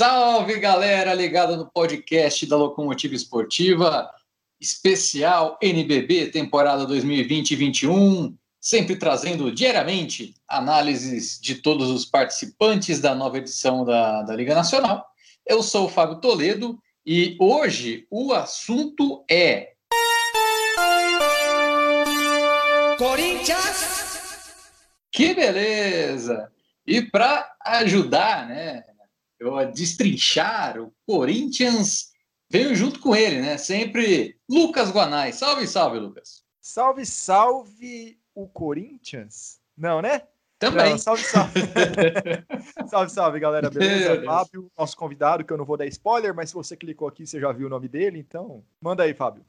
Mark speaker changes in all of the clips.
Speaker 1: Salve galera ligada no podcast da Locomotiva Esportiva, especial NBB temporada 2020-21, sempre trazendo diariamente análises de todos os participantes da nova edição da, da Liga Nacional. Eu sou o Fábio Toledo e hoje o assunto é. Corinthians! Que beleza! E para ajudar, né, destrinchar o Corinthians, veio junto com ele, né? Sempre Lucas Guanais. Salve, salve, Lucas.
Speaker 2: Salve, salve o Corinthians? Não, né?
Speaker 1: Também.
Speaker 2: Não, salve, salve. salve, salve, galera. Beleza? Fábio, nosso convidado, que eu não vou dar spoiler, mas se você clicou aqui, você já viu o nome dele, então manda aí, Fábio.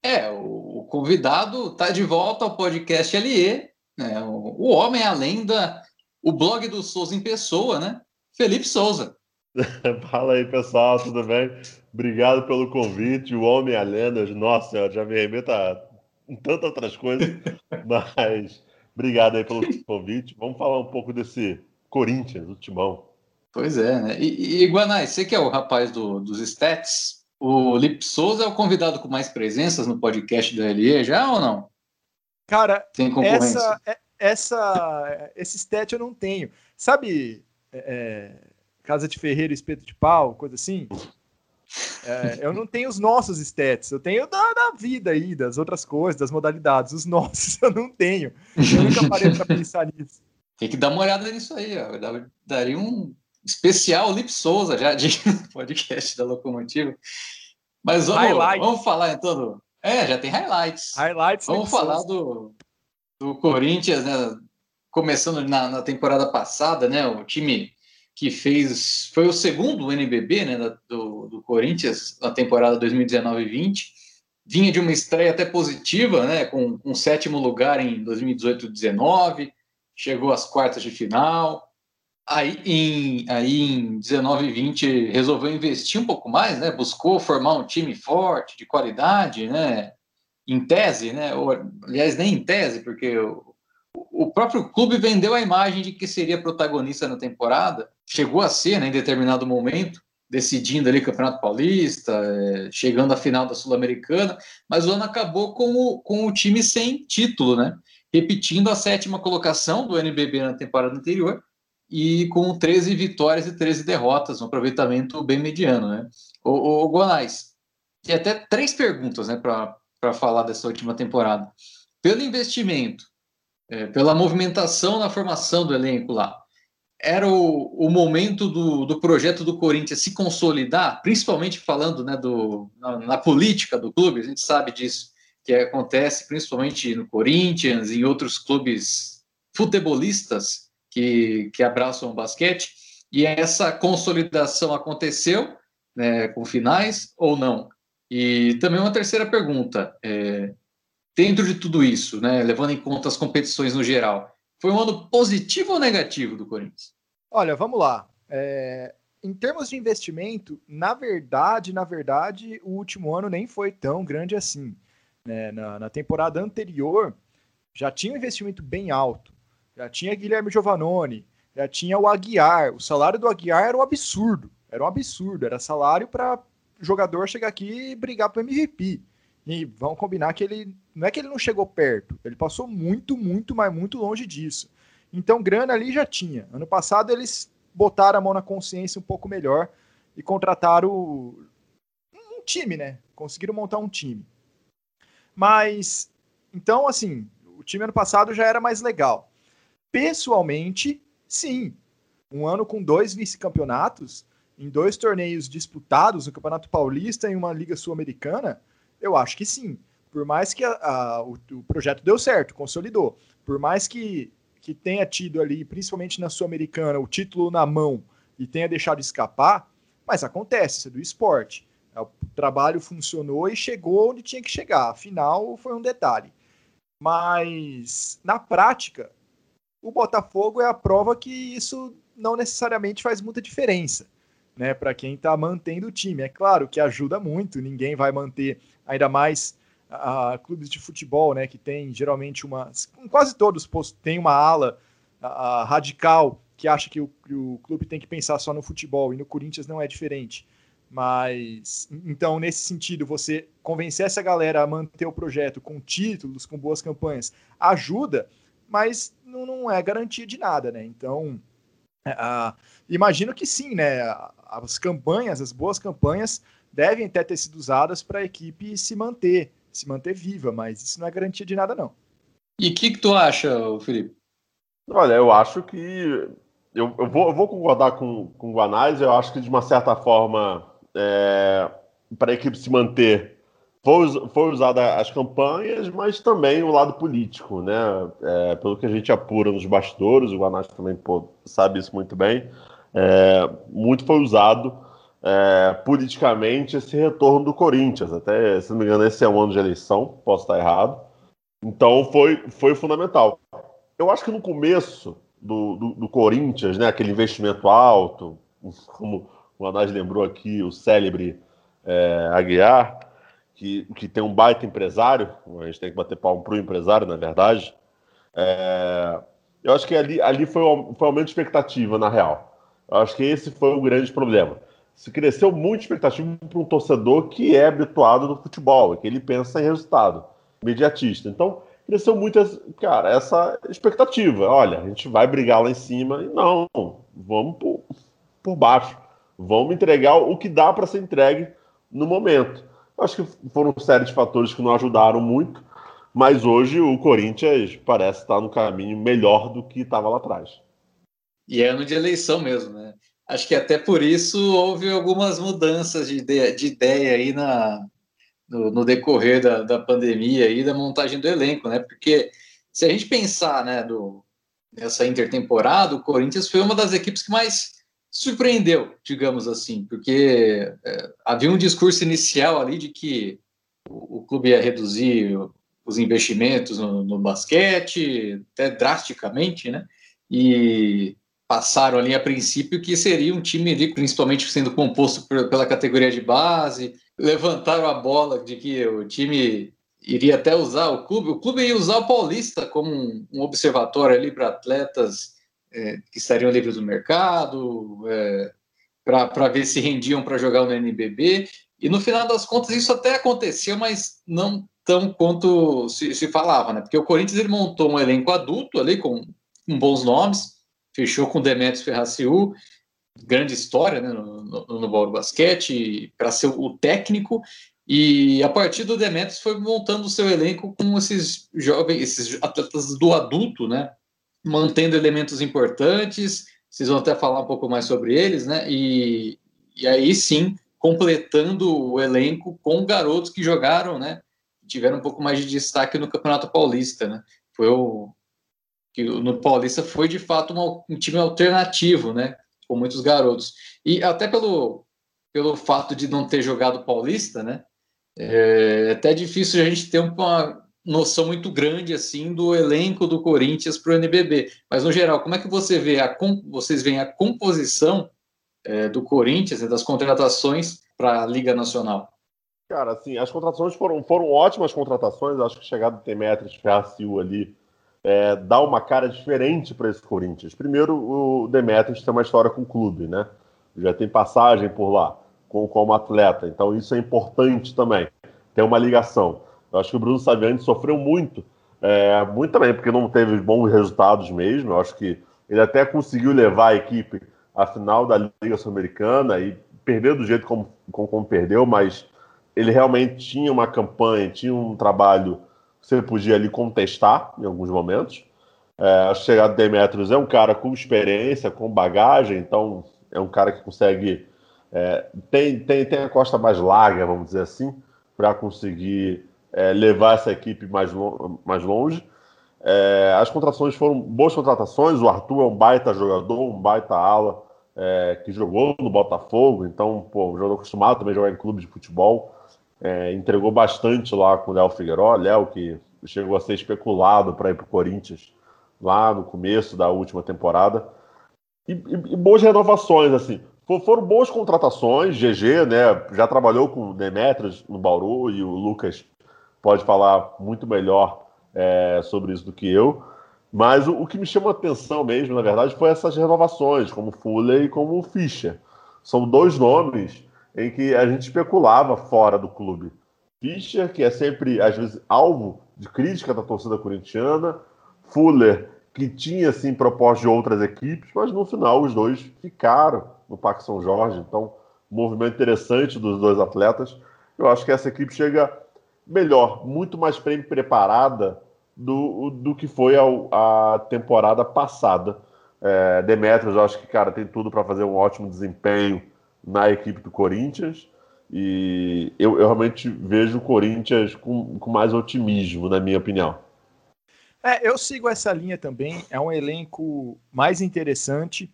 Speaker 1: É, o convidado tá de volta ao podcast LE, né? O, o homem, a lenda, o blog do Souza em pessoa, né? Felipe Souza.
Speaker 3: Fala aí, pessoal, tudo bem? Obrigado pelo convite. O Homem a Lenda, nossa, já me remeta em tantas outras coisas, mas obrigado aí pelo convite. Vamos falar um pouco desse Corinthians, o timão.
Speaker 1: Pois é, né? E, e Guanais, você que é o rapaz do, dos stats, o Lip Souza é o convidado com mais presenças no podcast da LE já ou não?
Speaker 2: Cara, Tem concorrência? essa, é, essa, esse stat eu não tenho. Sabe é, é, Casa de Ferreiro, Espeto de Pau, coisa assim. É, eu não tenho os nossos stats, eu tenho da, da, vida aí, das outras coisas, das modalidades. Os nossos eu não tenho. Eu nunca parei para pensar nisso.
Speaker 1: Tem que dar uma olhada nisso aí, ó. Daria um especial Lip Souza já de podcast da Locomotiva. Mas vamos, vamos falar então do. É, já tem highlights.
Speaker 2: Highlights.
Speaker 1: Vamos falar do, do Corinthians, né? Começando na, na, temporada passada, né? O time que fez foi o segundo NBB, né? Do, do Corinthians na temporada 2019-20 vinha de uma estreia até positiva, né? Com um sétimo lugar em 2018-19, chegou às quartas de final. Aí em, aí em 19 e 20 resolveu investir um pouco mais, né? Buscou formar um time forte, de qualidade, né? Em tese, né? Ou, aliás, nem em tese, porque próprio clube vendeu a imagem de que seria protagonista na temporada, chegou a ser, né, em determinado momento, decidindo ali o Campeonato Paulista, é, chegando à final da Sul-Americana, mas o ano acabou com o, com o time sem título, né? Repetindo a sétima colocação do NBB na temporada anterior e com 13 vitórias e 13 derrotas, um aproveitamento bem mediano, né? O, o Gonais, tem até três perguntas, né, para falar dessa última temporada. Pelo investimento, é, pela movimentação na formação do elenco lá. Era o, o momento do, do projeto do Corinthians se consolidar, principalmente falando né, do, na, na política do clube, a gente sabe disso, que acontece principalmente no Corinthians e em outros clubes futebolistas que, que abraçam o basquete, e essa consolidação aconteceu né, com finais ou não? E também uma terceira pergunta: é, dentro de tudo isso, né, levando em conta as competições no geral, foi um ano positivo ou negativo do Corinthians?
Speaker 2: Olha, vamos lá. É, em termos de investimento, na verdade, na verdade, o último ano nem foi tão grande assim. Né? Na, na, temporada anterior, já tinha um investimento bem alto. Já tinha Guilherme Giovannone, já tinha o Aguiar. O salário do Aguiar era um absurdo. Era um absurdo. Era salário para jogador chegar aqui e brigar para MVP. E vamos combinar que ele. Não é que ele não chegou perto, ele passou muito, muito, mas muito longe disso. Então, grana ali já tinha. Ano passado eles botaram a mão na consciência um pouco melhor e contrataram um time, né? Conseguiram montar um time. Mas, então, assim, o time ano passado já era mais legal. Pessoalmente, sim. Um ano com dois vice-campeonatos, em dois torneios disputados, o Campeonato Paulista e uma Liga Sul-Americana, eu acho que sim. Por mais que a, a, o, o, projeto deu certo, consolidou. Por mais que, que tenha tido ali, principalmente na Sul-Americana, o título na mão e tenha deixado escapar, mas acontece, isso é do esporte. É, o trabalho funcionou e chegou onde tinha que chegar. Afinal, foi um detalhe. Mas, na prática, o Botafogo é a prova que isso não necessariamente faz muita diferença né, para quem está mantendo o time. É claro que ajuda muito, ninguém vai manter ainda mais a, a clubes de futebol, né, que tem geralmente uma, quase todos tem uma ala a radical que acha que o, que o clube tem que pensar só no futebol e no Corinthians não é diferente. Mas então, nesse sentido, você convencer essa galera a manter o projeto com títulos, com boas campanhas, ajuda, mas não, não é garantia de nada, né? Então, uh, imagino que sim, né? As campanhas, as boas campanhas, devem até ter sido usadas para a equipe se manter, se manter viva, mas isso não é garantia de nada, não.
Speaker 1: E o que, que tu acha, Felipe?
Speaker 3: Olha, eu acho que. Eu, eu, vou, eu vou concordar com, com o Guanais, eu acho que de uma certa forma é, para a equipe se manter, foi, foi usada as campanhas, mas também o lado político, né? É, pelo que a gente apura nos bastidores, o Guanás também pô, sabe isso muito bem, é, muito foi usado é, politicamente esse retorno do Corinthians. Até, se não me engano, esse é um ano de eleição, posso estar errado. Então foi, foi fundamental. Eu acho que no começo do, do, do Corinthians, né, aquele investimento alto, como o Anás lembrou aqui o célebre é, Aguiar, que, que tem um baita empresário, a gente tem que bater palmo para o empresário, na verdade. É, eu acho que ali, ali foi, foi aumento de expectativa, na real. Eu acho que esse foi o grande problema. Se cresceu muito expectativa para um torcedor que é habituado no futebol, que ele pensa em resultado, imediatista. Então, cresceu muito, cara, essa expectativa. Olha, a gente vai brigar lá em cima. E não, vamos por, por baixo. Vamos entregar o que dá para ser entregue no momento. Acho que foram série de fatores que não ajudaram muito, mas hoje o Corinthians parece estar no caminho melhor do que estava lá atrás.
Speaker 1: E é ano de eleição mesmo, né? Acho que até por isso houve algumas mudanças de ideia, de ideia aí na, no, no decorrer da, da pandemia e da montagem do elenco, né? Porque se a gente pensar, né, do, nessa intertemporada, o Corinthians foi uma das equipes que mais surpreendeu, digamos assim, porque é, havia um discurso inicial ali de que o, o clube ia reduzir os investimentos no, no, basquete, até drasticamente, né? E passaram ali a princípio que seria um time ali, principalmente sendo composto por, pela categoria de base, levantaram a bola de que o time iria até usar o clube, o clube ia usar o Paulista como um, um observatório ali para atletas é, que estariam livres do mercado, é, para ver se rendiam para jogar no NBB. E no final das contas isso até aconteceu, mas não tão quanto se, se falava, né? Porque o Corinthians ele montou um elenco adulto ali com, com bons nomes, fechou com Demetrios Ferraciu, grande história né, no, no, no Bauru Basquete, para ser o técnico, e a partir do Demetrios foi montando o seu elenco com esses jovens, esses atletas do adulto, né? Mantendo elementos importantes, vocês vão até falar um pouco mais sobre eles, né? E, e aí sim, completando o elenco com garotos que jogaram, né? Tiveram um pouco mais de destaque no Campeonato Paulista, né? Foi o que no Paulista foi de fato um time alternativo, né? Com muitos garotos. E até pelo, pelo fato de não ter jogado Paulista, né? É, é até difícil a gente ter uma, noção muito grande assim do elenco do Corinthians para o NBB. Mas no geral, como é que você vê a vocês veem a composição é, do Corinthians e das contratações para a Liga Nacional?
Speaker 3: Cara, assim, as contratações foram, foram ótimas contratações. Acho que chegada do Temetris, Ferracil ali é, dá uma cara diferente para esse Corinthians. Primeiro, o Demetrius tem uma história com o clube, né? Já tem passagem por lá como, como atleta, então isso é importante também. Tem uma ligação. Eu acho que o Bruno Saviani sofreu muito, é, muito também, porque não teve bons resultados mesmo. Eu acho que ele até conseguiu levar a equipe à final da Liga Sul-Americana e perdeu do jeito como, como, como, perdeu, mas ele realmente tinha uma campanha, tinha um trabalho que você podia ali contestar em alguns momentos. É, a chegada do Demetrius é um cara com experiência, com bagagem, então é um cara que consegue. É, tem, tem, tem a costa mais larga, vamos dizer assim, para conseguir é, levar essa equipe mais, lo mais longe. É, as contratações foram boas contratações. O Arthur é um baita jogador, um baita ala, é, que jogou no Botafogo, então, pô, um jogador acostumado também a jogar em clube de futebol. É, entregou bastante lá com o Léo Figueiró. Léo, que chegou a ser especulado para ir para o Corinthians lá no começo da última temporada. E, e, e boas renovações, assim. foram boas contratações. GG, né? Já trabalhou com o Demetrios no Bauru e o Lucas pode falar muito melhor é, sobre isso do que eu. Mas o, o, que me chamou a atenção mesmo, na verdade, foi essas renovações, como Fuller e como Fischer. São dois nomes em que a gente especulava fora do clube. Fischer, que é sempre, às vezes, alvo de crítica da torcida corintiana, Fuller, que tinha, assim, proposta de outras equipes, mas no final os dois ficaram no Parque São Jorge. Então, um movimento interessante dos dois atletas. Eu acho que essa equipe chega melhor, muito mais bem preparada do, do que foi a, a temporada passada. É, Demetrios, eu acho que, cara, tem tudo para fazer um ótimo desempenho na equipe do Corinthians. E eu, eu realmente vejo o Corinthians com, com mais otimismo, na minha opinião.
Speaker 2: É, eu sigo essa linha também. É um elenco mais interessante.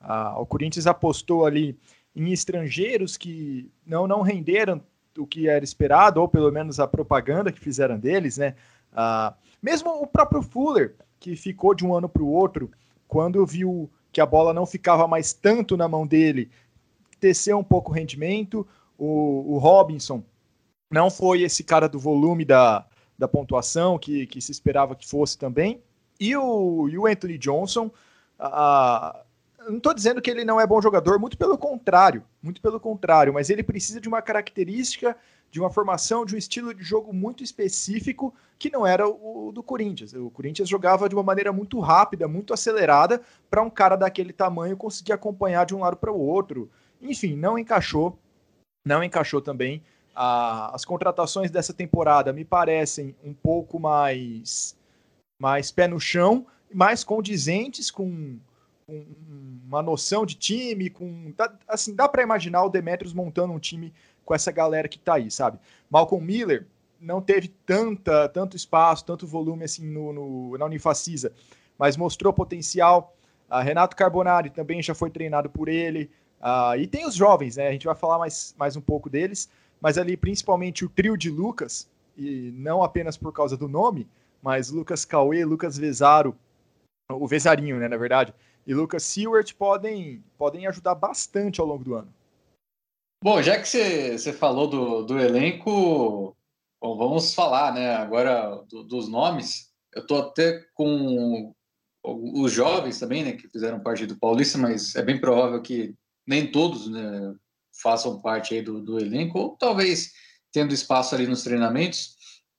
Speaker 2: Ah, o Corinthians apostou ali em estrangeiros que não, não renderam o que era esperado, ou pelo menos a propaganda que fizeram deles, né? Ah, mesmo o próprio Fuller, que ficou de um ano para o outro, quando viu que a bola não ficava mais tanto na mão dele, desceu um pouco o rendimento. O, o Robinson não foi esse cara do volume da, da pontuação que, que se esperava que fosse também. E o, e o Anthony Johnson, a, não estou dizendo que ele não é bom jogador, muito pelo contrário, muito pelo contrário, mas ele precisa de uma característica, de uma formação, de um estilo de jogo muito específico que não era o, do Corinthians. O Corinthians jogava de uma maneira muito rápida, muito acelerada, para um cara daquele tamanho conseguir acompanhar de um lado para o outro. Enfim, não encaixou, não encaixou também. Ah, as contratações dessa temporada me parecem um pouco mais, mais pé no chão, mais condizentes com uma noção de time, com assim dá para imaginar o Demetrius montando um time com essa galera que tá aí, sabe? Malcolm Miller não teve tanta tanto espaço, tanto volume assim no, no na Unifacisa, mas mostrou potencial. Uh, Renato Carbonari também já foi treinado por ele. Uh, e tem os jovens, né? A gente vai falar mais, mais um pouco deles, mas ali principalmente o trio de Lucas, e não apenas por causa do nome, mas Lucas Cauê, Lucas Vezaro, o Vezarinho, né, na verdade, e Lucas Seward podem, podem ajudar bastante ao longo do ano.
Speaker 1: Bom, já que você falou do, do elenco, bom, vamos falar né, agora do, dos nomes. Eu estou até com os jovens também, né, que fizeram parte do Paulista, mas é bem provável que nem todos né, façam parte aí do, do elenco, ou talvez tendo espaço ali nos treinamentos.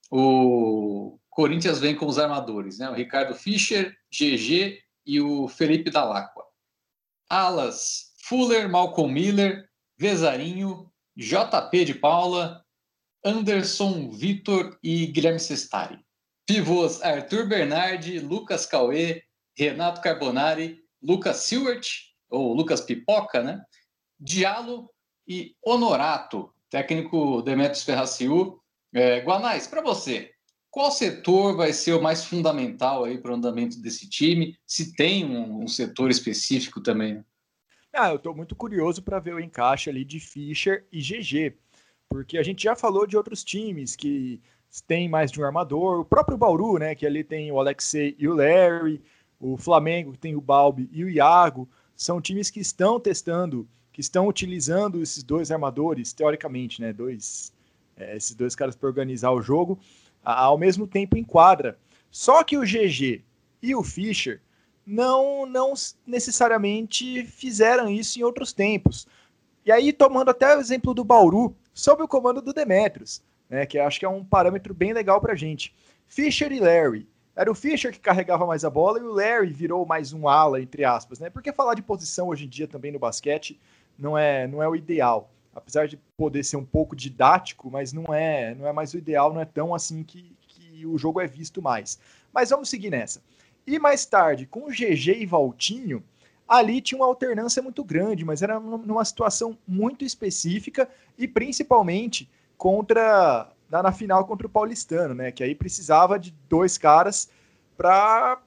Speaker 1: O Corinthians vem com os armadores, né? O Ricardo Fischer, GG e o Felipe Dalacqua. Alas, Fuller, Malcolm Miller, Vezarinho, JP de Paula, Anderson, Vitor e Guilherme Sestari. Pivôs Arthur Bernardi, Lucas Cauê, Renato Carbonari, Lucas Silvert, ou Lucas Pipoca, né? Diallo e Honorato, técnico Demetrios Ferraciu. É, Guanais, para você, qual setor vai ser o mais fundamental aí para o andamento desse time? Se tem um, um setor específico também?
Speaker 2: Ah, eu estou muito curioso para ver o encaixe ali de Fischer e GG, porque a gente já falou de outros times que tem mais de um armador, o próprio Bauru, né, que ali tem o Alexei e o Larry, o Flamengo que tem o Balbi e o Iago, são times que estão testando, que estão utilizando esses dois armadores, teoricamente, né, dois, é, esses dois caras para organizar o jogo ao mesmo tempo em quadra. Só que o GG e o Fischer não, não necessariamente fizeram isso em outros tempos. E aí, tomando até o exemplo do Bauru, sob o comando do Demetrios, né, que acho que é um parâmetro bem legal para gente. Fischer e Larry. Era o Fischer que carregava mais a bola e o Larry virou mais um ala, entre aspas, né? Porque falar de posição hoje em dia também no basquete não é, não é o ideal apesar de poder ser um pouco didático, mas não é, não é mais o ideal, não é tão assim que, que o jogo é visto mais. Mas vamos seguir nessa. E mais tarde, com o GG e Valtinho, ali tinha uma alternância muito grande, mas era numa situação muito específica e principalmente contra na, na final contra o Paulistano, né? Que aí precisava de dois caras para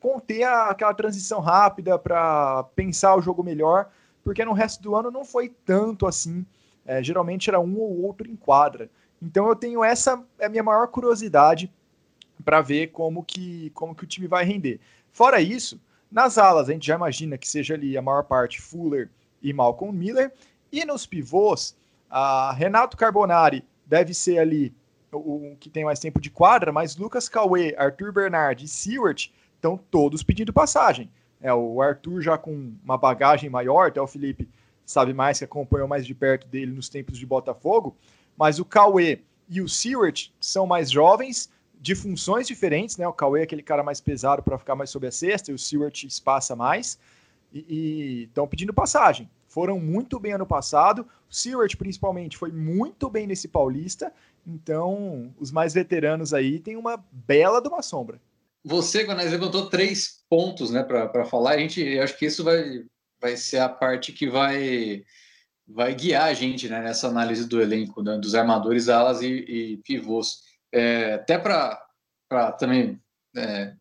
Speaker 2: conter a, aquela transição rápida, para pensar o jogo melhor porque no resto do ano não foi tanto assim. É, geralmente era um ou outro em quadra. Então eu tenho essa é a minha maior curiosidade para ver como que, como que o time vai render. Fora isso, nas alas a gente já imagina que seja ali a maior parte Fuller e Malcolm Miller. E nos pivôs, a Renato Carbonari deve ser ali o, o que tem mais tempo de quadra, mas Lucas Cauê, Arthur Bernard e Seward estão todos pedindo passagem. É, o Arthur já com uma bagagem maior, até o Felipe sabe mais, que acompanhou mais de perto dele nos tempos de Botafogo, mas o Cauê e o Seward são mais jovens, de funções diferentes, né? O Cauê é aquele cara mais pesado para ficar mais sob a cesta, e o Seward espaça mais, e estão pedindo passagem. Foram muito bem ano passado, o Seward principalmente foi muito bem nesse Paulista, então os mais veteranos aí têm uma bela de uma sombra.
Speaker 1: Você, Gonés, levantou três pontos né, para falar. A gente, acho que isso vai, vai ser a parte que vai, vai guiar a gente né, nessa análise do elenco, né, dos armadores, alas e, e pivôs. É, até para também é,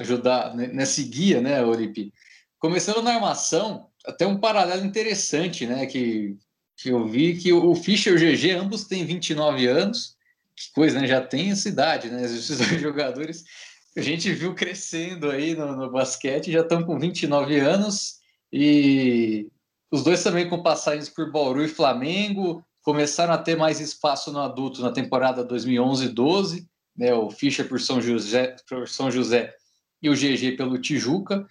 Speaker 1: ajudar nesse guia, né, Olipe? Começando na armação, até um paralelo interessante, né, que, que eu vi que o Fischer e o GG ambos têm 29 anos, que coisa, né, já tem essa idade, né, esses dois jogadores. A gente viu crescendo aí no, no basquete, já estão com 29 anos e os dois também com passagens por Bauru e Flamengo, começaram a ter mais espaço no adulto na temporada 2011-12, né, o Fischer por São José, por São José e o GG pelo Tijuca.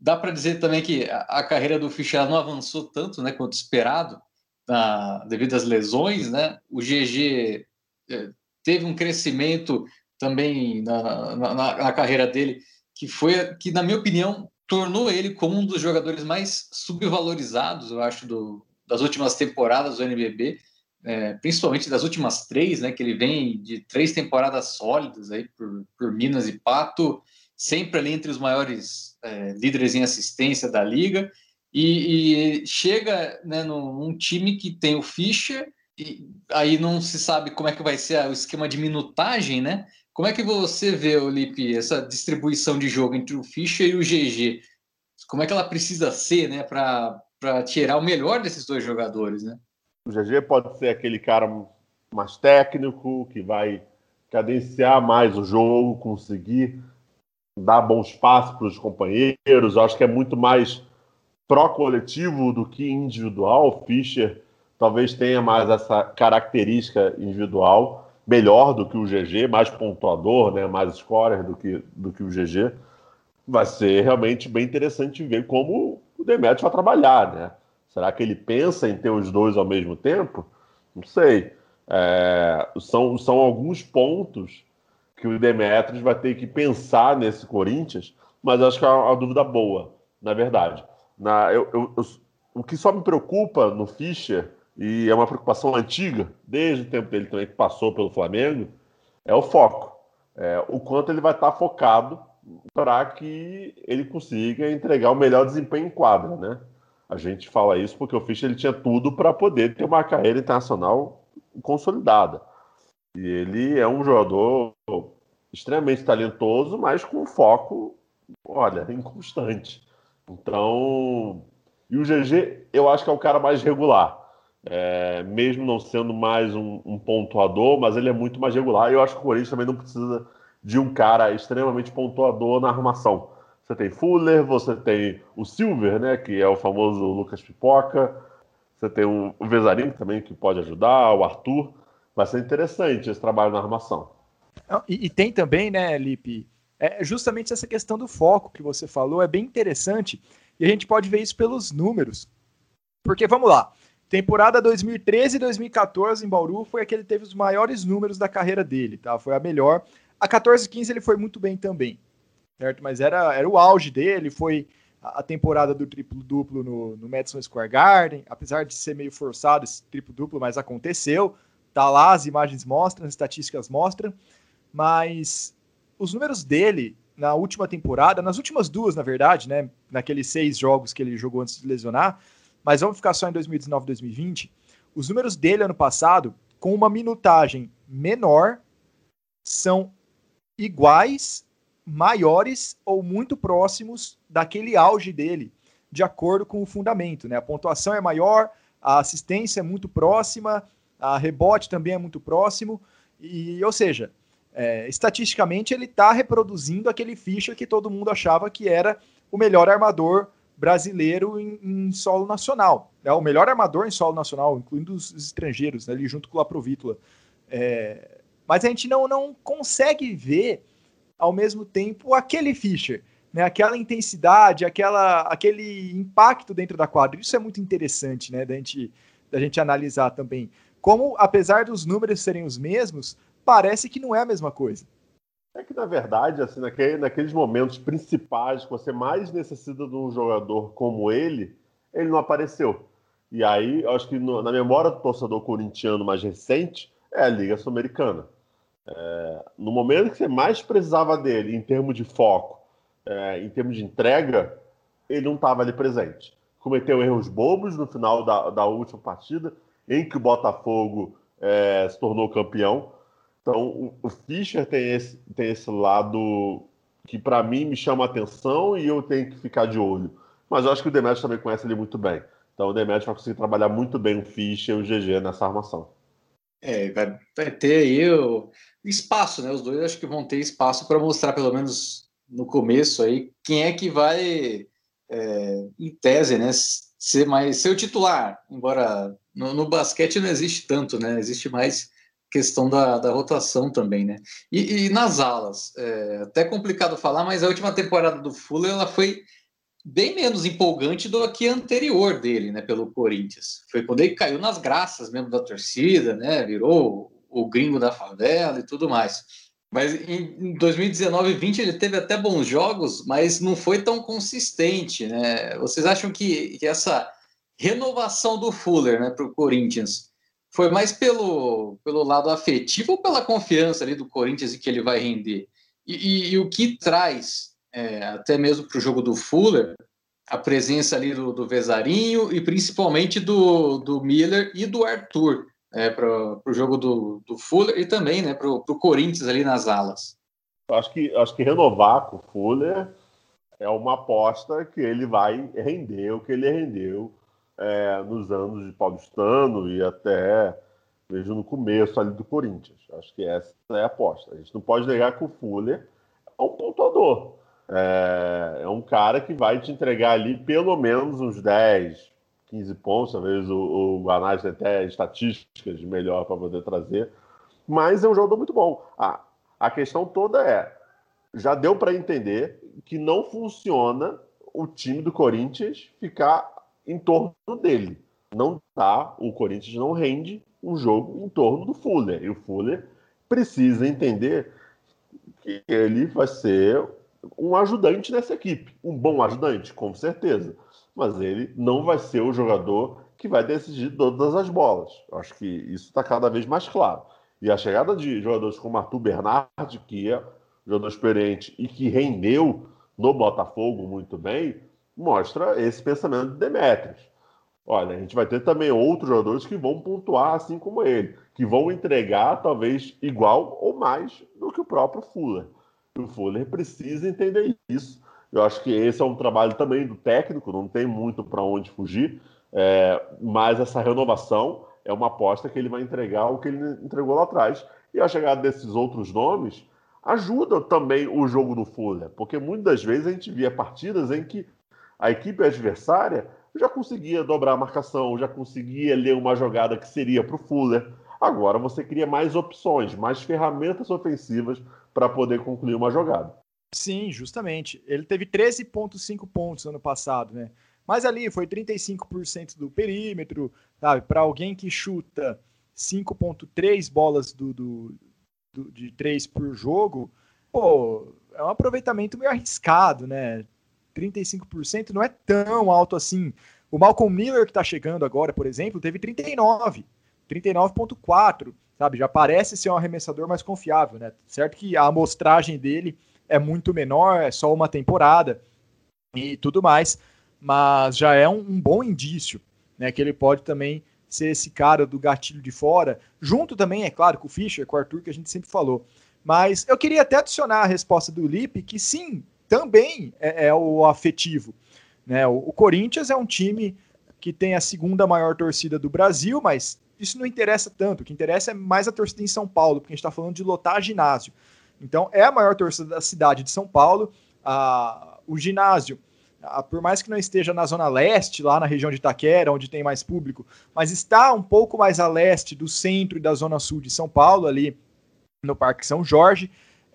Speaker 1: Dá para dizer também que a, carreira do Fischer não avançou tanto, né, quanto esperado, na, devido às lesões, né? O GG é, teve um crescimento também na, na, na, carreira dele, que foi que, na minha opinião, tornou ele como um dos jogadores mais subvalorizados, eu acho, do, das últimas temporadas do NBB, é, principalmente das últimas três, né, que ele vem de três temporadas sólidas aí por, por Minas e Pato, sempre ali entre os maiores é, líderes em assistência da liga, e, e chega né, num, time que tem o Fischer, e aí não se sabe como é que vai ser o esquema de minutagem, né? Como é que você vê, Olipe, essa distribuição de jogo entre o Fischer e o GG? Como é que ela precisa ser, né, para tirar o melhor desses dois jogadores, né?
Speaker 3: O GG pode ser aquele cara mais técnico, que vai cadenciar mais o jogo, conseguir dar bom espaço para os companheiros. Eu acho que é muito mais pró-coletivo do que individual. O Fischer talvez tenha mais essa característica individual melhor do que o GG, mais pontuador, né, mais scorer do que, do que o GG, vai ser realmente bem interessante ver como o Demetrius vai trabalhar, né? Será que ele pensa em ter os dois ao mesmo tempo? Não sei. É, são, são alguns pontos que o Demetrius vai ter que pensar nesse Corinthians, mas acho que é uma, uma dúvida boa, na verdade. Na, eu, eu, eu, o que só me preocupa no Fischer e é uma preocupação antiga, desde o tempo dele também que passou pelo Flamengo, é o foco. É, o quanto ele vai estar focado para que ele consiga entregar o melhor desempenho em quadra, né? A gente fala isso porque o Fischer ele tinha tudo para poder ter uma carreira internacional consolidada. E ele é um jogador extremamente talentoso, mas com foco, olha, inconstante. Então, e o GG, eu acho que é o cara mais regular é, mesmo não sendo mais um, um, pontuador, mas ele é muito mais regular. E eu acho que o Corinthians também não precisa de um cara extremamente pontuador na armação. Você tem Fuller, você tem o Silver, né, que é o famoso Lucas Pipoca. Você tem o Vezarinho também, que pode ajudar, o Arthur. Vai ser interessante esse trabalho na armação.
Speaker 2: E, e tem também, né, Lipe, é justamente essa questão do foco que você falou, é bem interessante. E a gente pode ver isso pelos números. Porque, vamos lá, Temporada 2013 e 2014 em Bauru foi a que ele teve os maiores números da carreira dele, tá? Foi a melhor. A 14 e 15 ele foi muito bem também, certo? Mas era, era o auge dele, foi a, temporada do triplo-duplo no, no Madison Square Garden, apesar de ser meio forçado esse triplo-duplo, mas aconteceu. Tá lá, as imagens mostram, as estatísticas mostram, mas os números dele na última temporada, nas últimas duas, na verdade, né? Naqueles seis jogos que ele jogou antes de lesionar, mas vamos ficar só em 2019 2020. Os números dele ano passado, com uma minutagem menor, são iguais, maiores ou muito próximos daquele auge dele, de acordo com o fundamento. Né? A pontuação é maior, a assistência é muito próxima, a rebote também é muito próximo, e ou seja, é, estatisticamente ele está reproduzindo aquele ficha que todo mundo achava que era o melhor armador brasileiro em, em, solo nacional. É o melhor armador em solo nacional, incluindo os estrangeiros, né, ali junto com o Laprovítula. É, mas a gente não, não consegue ver, ao mesmo tempo, aquele Fischer. né, aquela intensidade, aquela, aquele impacto dentro da quadra. Isso é muito interessante, né, da gente, da gente analisar também. Como, apesar dos números serem os mesmos, parece que não é a mesma coisa.
Speaker 3: É que, na verdade, assim, naquele, naqueles momentos principais que você mais necessita de um jogador como ele, ele não apareceu. E aí, acho que no, na memória do torcedor corintiano mais recente, é a Liga Sul-Americana. É, no momento que você mais precisava dele, em termos de foco, é, em termos de entrega, ele não estava ali presente. Cometeu erros bobos no final da, da última partida, em que o Botafogo é, se tornou campeão. Então, o, o Fischer tem esse, tem esse lado que, para mim, me chama atenção e eu tenho que ficar de olho. Mas eu acho que o Demetrius também conhece ele muito bem. Então, o Demetrius vai conseguir trabalhar muito bem o Fischer e o GG nessa armação.
Speaker 1: É, vai, vai ter aí o espaço, né? Os dois acho que vão ter espaço para mostrar, pelo menos no começo aí, quem é que vai, é, em tese, né? Ser mais ser o titular, embora no, no, basquete não existe tanto, né? Existe mais questão da, da rotação também, né? E, e nas alas, é até complicado falar, mas a última temporada do Fuller ela foi bem menos empolgante do que a anterior dele, né, pelo Corinthians. Foi quando ele caiu nas graças mesmo da torcida, né, virou o gringo da favela e tudo mais. Mas em 2019 e 20 ele teve até bons jogos, mas não foi tão consistente, né? Vocês acham que, que essa renovação do Fuller, né, para o Corinthians foi mais pelo, pelo lado afetivo ou pela confiança ali do Corinthians e que ele vai render? E, e, e o que traz é, até mesmo para o jogo do Fuller, a presença ali do, do Vezarinho e principalmente do, do Miller e do Arthur é, para o jogo do, do Fuller e também né, para o Corinthians ali nas alas.
Speaker 3: Acho que, acho que renovar com o Fuller é uma aposta que ele vai render o que ele rendeu é, nos anos de Paulistano e até mesmo no começo ali do Corinthians. Acho que essa é a aposta. A gente não pode negar que o Fuller é um pontuador. É, é um cara que vai te entregar ali pelo menos uns 10, 15 pontos. Talvez o, o Anais tem até estatísticas melhor para poder trazer. Mas é um jogador muito bom. A questão toda é: já deu para entender que não funciona o time do Corinthians ficar em torno dele. Não tá, o Corinthians não rende um jogo em torno do Fuller. E o Fuller precisa entender que ele vai ser um ajudante nessa equipe. Um bom ajudante, com certeza. Mas ele não vai ser o jogador que vai decidir todas as bolas. Acho que isso está cada vez mais claro. E a chegada de jogadores como Arthur Bernardi, que é um jogador experiente e que rendeu no Botafogo muito bem, mostra esse pensamento de Demetrius. Olha, a gente vai ter também outros jogadores que vão pontuar assim como ele, que vão entregar talvez igual ou mais do que o próprio Fuller o Fuller precisa entender isso. Eu acho que esse é um trabalho também do técnico, não tem muito para onde fugir, é, mas essa renovação é uma aposta que ele vai entregar o que ele entregou lá atrás. E a chegada desses outros nomes ajuda também o jogo do Fuller, porque muitas vezes a gente via partidas em que a equipe adversária já conseguia dobrar a marcação, já conseguia ler uma jogada que seria para o Fuller. Agora você cria mais opções, mais ferramentas ofensivas para poder concluir uma jogada.
Speaker 2: Sim, justamente. Ele teve 13,5 pontos ano passado, né? Mas ali foi 35% do perímetro, sabe? Para alguém que chuta 5,3 bolas do, do, do, de 3 por jogo, pô, é um aproveitamento meio arriscado, né? 35% não é tão alto assim. O Malcolm Miller, que está chegando agora, por exemplo, teve 39, 39,4 sabe? Já parece ser um arremessador mais confiável, né? Certo que a amostragem dele é muito menor, é só uma temporada e tudo mais, mas já é um, um bom indício, né? Que ele pode também ser esse cara do gatilho de fora, junto também, é claro, com o Fischer, com o Arthur, que a gente sempre falou. Mas eu queria até adicionar a resposta do Lipe, que sim, também é, é o afetivo. Né? O, o Corinthians é um time que tem a segunda maior torcida do Brasil, mas isso não interessa tanto. O que interessa é mais a torcida em São Paulo, porque a gente está falando de lotar ginásio. Então, é a maior torcida da cidade de São Paulo. A, o ginásio, a, por mais que não esteja na zona leste, lá na região de Itaquera, onde tem mais público, mas está um pouco mais a leste do centro e da zona sul de São Paulo, ali no Parque São Jorge.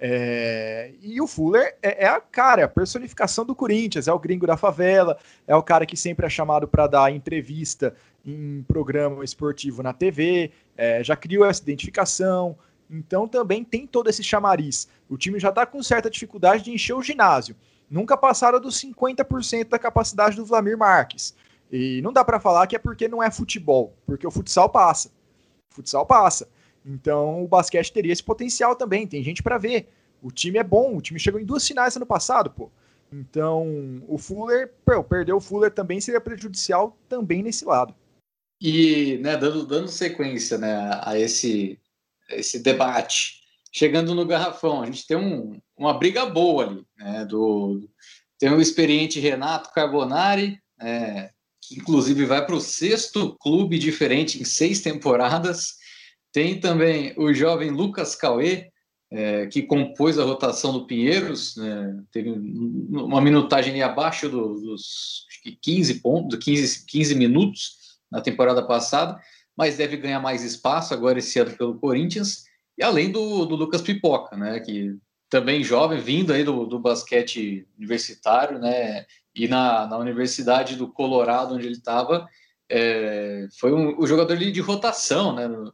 Speaker 2: É, e o Fuller é, é, a cara, é a personificação do Corinthians, é o gringo da favela, é o cara que sempre é chamado para dar entrevista em programa esportivo na TV, é, já criou essa identificação, então também tem todo esse chamariz. O time já está com certa dificuldade de encher o ginásio. Nunca passaram dos 50% da capacidade do Vlamir Marques. E não dá para falar que é porque não é futebol, porque o futsal passa. O futsal passa. Então o basquete teria esse potencial também, tem gente para ver. O time é bom, o time chegou em duas finais ano passado, pô. Então, o Fuller, pô, perder o Fuller também seria prejudicial também nesse lado.
Speaker 1: E, né, dando, dando sequência, né, a esse esse debate. Chegando no garrafão, a gente tem um, uma briga boa ali, né, do tem o experiente Renato Carbonari, é, que inclusive vai para o sexto clube diferente em seis temporadas, tem também o jovem Lucas Cauê, é, que compôs a rotação do Pinheiros, né, teve uma minutagem abaixo do, dos 15 pontos, 15, 15 minutos na temporada passada, mas deve ganhar mais espaço agora esse ano pelo Corinthians, e além do, do Lucas Pipoca, né, que também jovem, vindo aí do, do basquete universitário, né, e na, na Universidade do Colorado, onde ele estava, é, foi um, o jogador de rotação, né, no,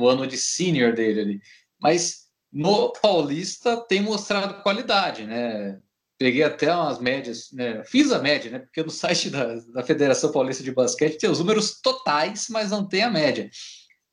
Speaker 1: no, ano de senior dele ali. Mas no Paulista tem mostrado qualidade, né? Peguei até umas médias, né? Fiz a média, né? Porque no site da, da Federação Paulista de Basquete tem os números totais, mas não tem a média.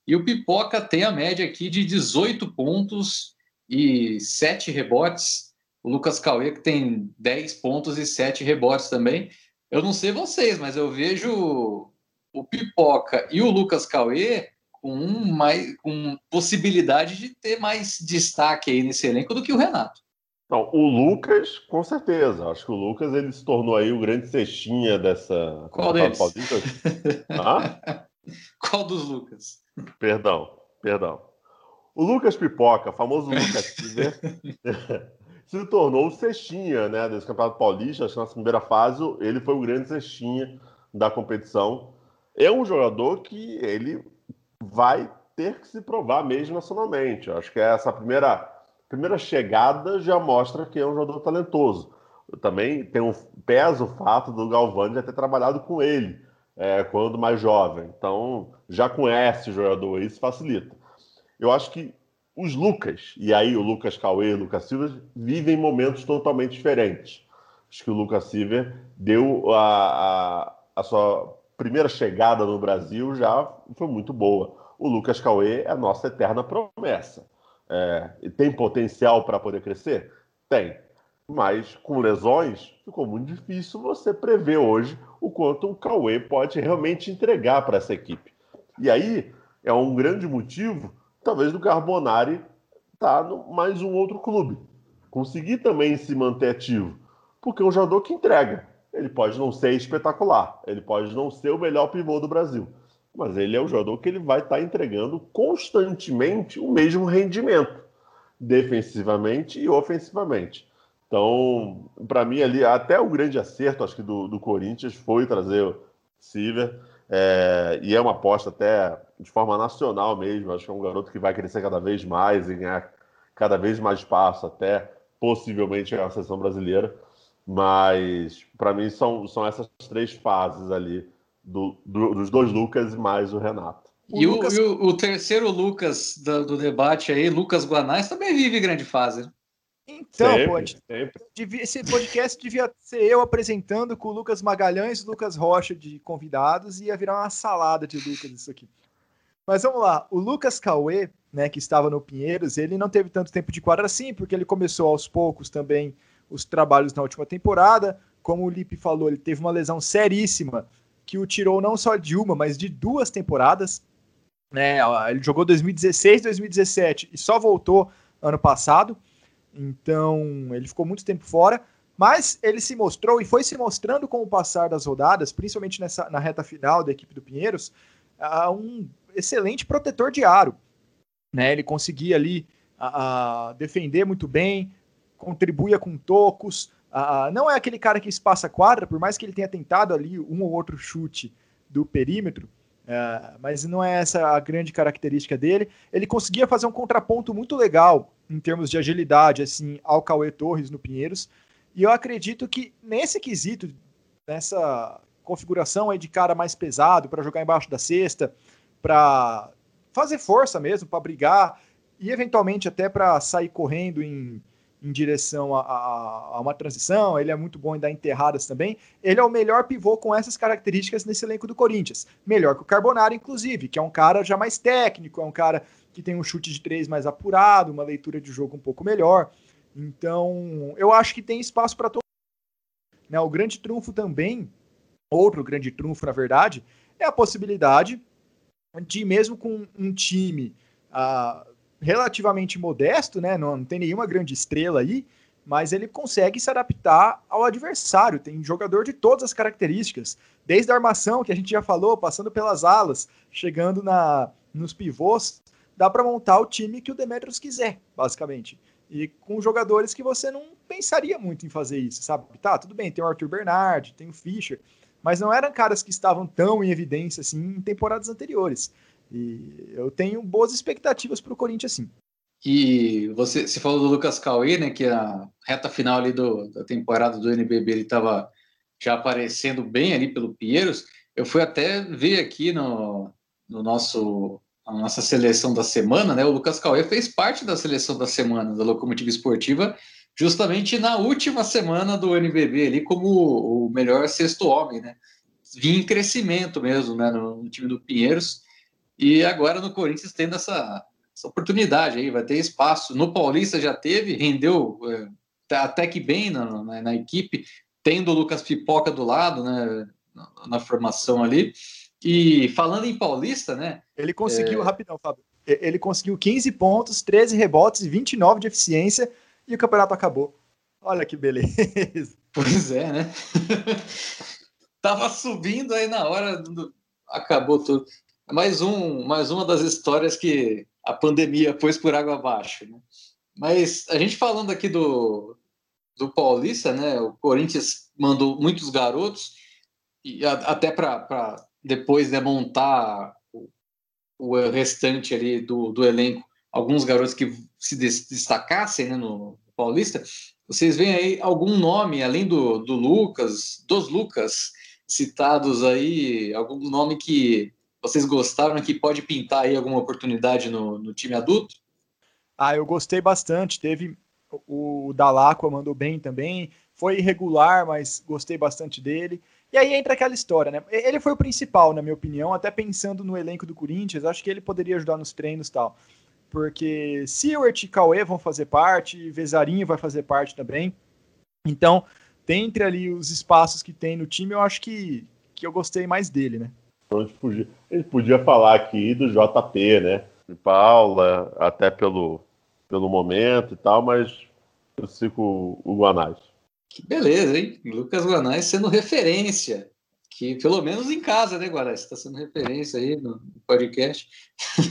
Speaker 1: E o Pipoca tem a média aqui de 18 pontos e 7 rebotes. O Lucas Cauê que tem 10 pontos e 7 rebotes também. Eu não sei vocês, mas eu vejo o Pipoca e o Lucas Cauê com, mais, com possibilidade de ter mais destaque aí nesse elenco do que o Renato.
Speaker 3: Não, o Lucas, com certeza. Acho que o Lucas ele se tornou aí o grande cestinha dessa.
Speaker 1: Qual deles? ah? Qual dos Lucas?
Speaker 3: Perdão, perdão. O Lucas Pipoca, famoso Lucas se tornou o cestinha né, desse Campeonato Paulista. Acho que na primeira fase ele foi o grande cestinha da competição é um jogador que ele vai ter que se provar mesmo nacionalmente. Eu acho que essa primeira, primeira chegada já mostra que é um jogador talentoso. Eu também um pesa o fato do Galvani já ter trabalhado com ele é, quando mais jovem. Então já conhece o jogador, isso facilita. Eu acho que os Lucas, e aí o Lucas Cauê e o Lucas Silva, vivem momentos totalmente diferentes. Acho que o Lucas Silva deu a, a, a sua primeira chegada no Brasil já foi muito boa. O Lucas Cauê é a nossa eterna promessa. É, tem potencial para poder crescer? Tem. Mas com lesões, ficou muito difícil você prever hoje o quanto o Cauê pode realmente entregar para essa equipe. E aí é um grande motivo, talvez, do Carbonari estar tá no mais um outro clube. Conseguir também se manter ativo. Porque é um jogador que entrega. Ele pode não ser espetacular, ele pode não ser o melhor pivô do Brasil, mas ele é o jogador que ele vai estar tá entregando constantemente o mesmo rendimento, defensivamente e ofensivamente. Então, para mim ali, até o grande acerto, acho que do, do Corinthians foi trazer o Silver, é, e é uma aposta até de forma nacional mesmo. Acho que é um garoto que vai crescer cada vez mais e ganhar cada vez mais espaço, até possivelmente a seleção brasileira. Mas, para mim, são, são essas três fases ali do, do, dos dois Lucas mais o Renato.
Speaker 1: O e, Lucas... o, e o, o, terceiro Lucas do, do, debate aí, Lucas Guanais, também vive grande fase.
Speaker 2: Então, sempre, pô. Devia, esse podcast devia ser eu apresentando com o Lucas Magalhães e Lucas Rocha de convidados, e ia virar uma salada de Lucas isso aqui. Mas vamos lá, o Lucas Cauê, né, que estava no Pinheiros, ele não teve tanto tempo de quadra assim, porque ele começou aos poucos também os trabalhos na última temporada. Como o Lipe falou, ele teve uma lesão seríssima que o tirou não só de uma, mas de duas temporadas. Né? Ele jogou 2016, 2017 e só voltou ano passado. Então ele ficou muito tempo fora. Mas ele se mostrou e foi se mostrando com o passar das rodadas, principalmente nessa, na reta final da equipe do Pinheiros, uh, um excelente protetor de aro. Né? Ele conseguia ali uh, defender muito bem, contribuía com tocos. Uh, não é aquele cara que espaça quadra, por mais que ele tenha tentado ali um ou outro chute do perímetro. É, mas não é essa a grande característica dele. Ele conseguia fazer um contraponto muito legal em termos de agilidade, assim, ao Cauê Torres no Pinheiros. E eu acredito que nesse quesito, nessa configuração aí de cara mais pesado para jogar embaixo da cesta, para fazer força mesmo, para brigar e eventualmente até para sair correndo em em direção a, a, a, uma transição, ele é muito bom em dar enterradas também. Ele é o melhor pivô com essas características nesse elenco do Corinthians. Melhor que o Carbonaro, inclusive, que é um cara já mais técnico, é um cara que tem um chute de três mais apurado, uma leitura de jogo um pouco melhor. Então, eu acho que tem espaço para todo né, O grande trunfo também, outro grande trunfo, na verdade, é a possibilidade de, mesmo com um time. Uh, relativamente modesto, né? Não, não tem nenhuma grande estrela aí, mas ele consegue se adaptar ao adversário. Tem jogador de todas as características, desde a armação, que a gente já falou, passando pelas alas, chegando na, nos pivôs, dá para montar o time que o Demetrius quiser, basicamente. E com jogadores que você não pensaria muito em fazer isso, sabe? Tá, tudo bem, tem o Arthur Bernard, tem o Fischer, mas não eram caras que estavam tão em evidência assim em temporadas anteriores. E eu tenho boas expectativas para o Corinthians, sim.
Speaker 1: E você, você falou do Lucas Cauê, né? Que a reta final ali do, da temporada do NBB ele estava já aparecendo bem ali pelo Pinheiros. Eu fui até ver aqui no, no nosso a nossa seleção da semana, né? O Lucas Cauê fez parte da seleção da semana da Locomotiva Esportiva, justamente na última semana do NBB ali como o melhor sexto homem, né? Vinha em crescimento mesmo, né? No, no time do Pinheiros. E agora no Corinthians tendo essa, essa oportunidade aí, vai ter espaço. No Paulista já teve, rendeu é, até que bem na, na, na, equipe, tendo o Lucas Pipoca do lado, né, na, na, formação ali. E falando em Paulista, né?
Speaker 2: Ele conseguiu, é... rapidão, Fábio. Ele conseguiu 15 pontos, 13 rebotes e 29 de eficiência e o campeonato acabou. Olha que beleza.
Speaker 1: Pois é, né? Tava subindo aí na hora, do... acabou tudo mais um, mais uma das histórias que a pandemia pôs por água abaixo. Né? Mas a gente falando aqui do, do Paulista, né? O Corinthians mandou muitos garotos e a, até para depois né, montar o, o, restante ali do, do elenco, alguns garotos que se destacassem né, no Paulista. Vocês veem aí algum nome além do, do Lucas, dos Lucas citados aí, algum nome que vocês gostaram que pode pintar aí alguma oportunidade no, no time adulto?
Speaker 2: Ah, eu gostei bastante. Teve o, o Dalacqua mandou bem também. Foi irregular, mas gostei bastante dele. E aí entra aquela história, né? Ele foi o principal, na minha opinião, até pensando no elenco do Corinthians, acho que ele poderia ajudar nos treinos e tal. Porque Seward e Cauê vão fazer parte, Vezarinho vai fazer parte também. Então, dentre ali os espaços que tem no time, eu acho que, que eu gostei mais dele, né?
Speaker 3: Então a gente podia, a gente podia falar aqui do JP, né? De Paula, até pelo, pelo momento e tal, mas eu sigo o Guanais.
Speaker 1: Que beleza, hein? Lucas Guanais sendo referência. Que pelo menos em casa, né, Guanais? Está sendo referência aí no podcast.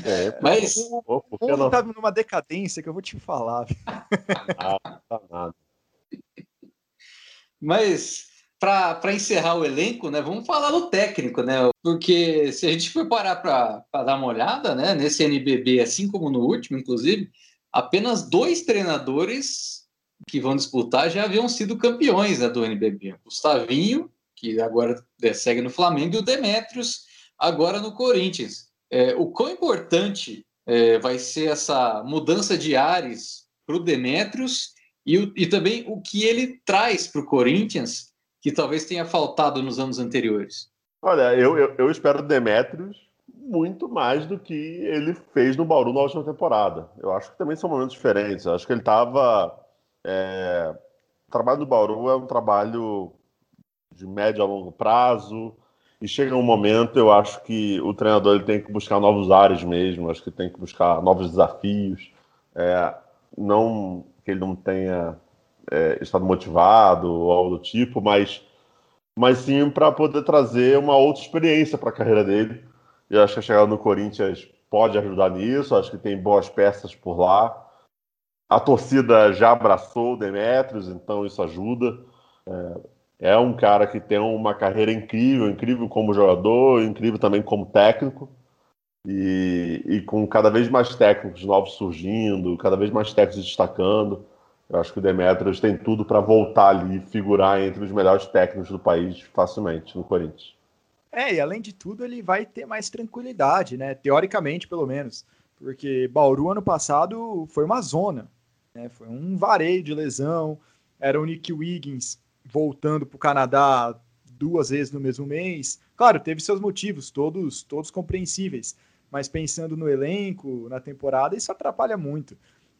Speaker 2: É, mas o, o, o tá numa decadência que eu vou te falar.
Speaker 3: Ah, tá nada.
Speaker 1: Mas para encerrar o elenco, né, vamos falar do técnico, né? Porque se a gente for parar para dar uma olhada, né, nesse NBB, assim como no último, inclusive, apenas dois treinadores que vão disputar já haviam sido campeões né, do NBB. O Gustavinho, que agora segue no Flamengo, e o Demetrios, agora no Corinthians. É, o quão importante é, vai ser essa mudança de ares para o Demetrios e, e também o que ele traz para o Corinthians que talvez tenha faltado nos anos anteriores?
Speaker 3: Olha, eu, eu, eu espero Demetrios muito mais do que ele fez no Bauru na última temporada. Eu acho que também são momentos diferentes. Eu acho que ele estava. É... O trabalho do Bauru é um trabalho de médio a longo prazo. E chega um momento, eu acho que o treinador ele tem que buscar novos ares mesmo. Acho que tem que buscar novos desafios. É... Não que ele não tenha é, estado motivado ou algo do tipo, mas, mas sim para poder trazer uma outra experiência para a carreira dele. E acho que a chegada no Corinthians pode ajudar nisso, acho que tem boas peças por lá. A torcida já abraçou o Demetrios, então isso ajuda. É, É um cara que tem uma carreira incrível, incrível como jogador, incrível também como técnico. E, e com cada vez mais técnicos novos surgindo, cada vez mais técnicos destacando. Eu acho que o Demetrios tem tudo para voltar ali, figurar entre os melhores técnicos do país facilmente no Corinthians.
Speaker 2: É, e além de tudo, ele vai ter mais tranquilidade, né? Teoricamente, pelo menos. Porque Bauru, ano passado, foi uma zona. Né? Foi um vareio de lesão. Era o Nick Wiggins voltando para o Canadá duas vezes no mesmo mês. Claro, teve seus motivos, todos, todos compreensíveis. Mas pensando no elenco, na temporada, isso atrapalha muito.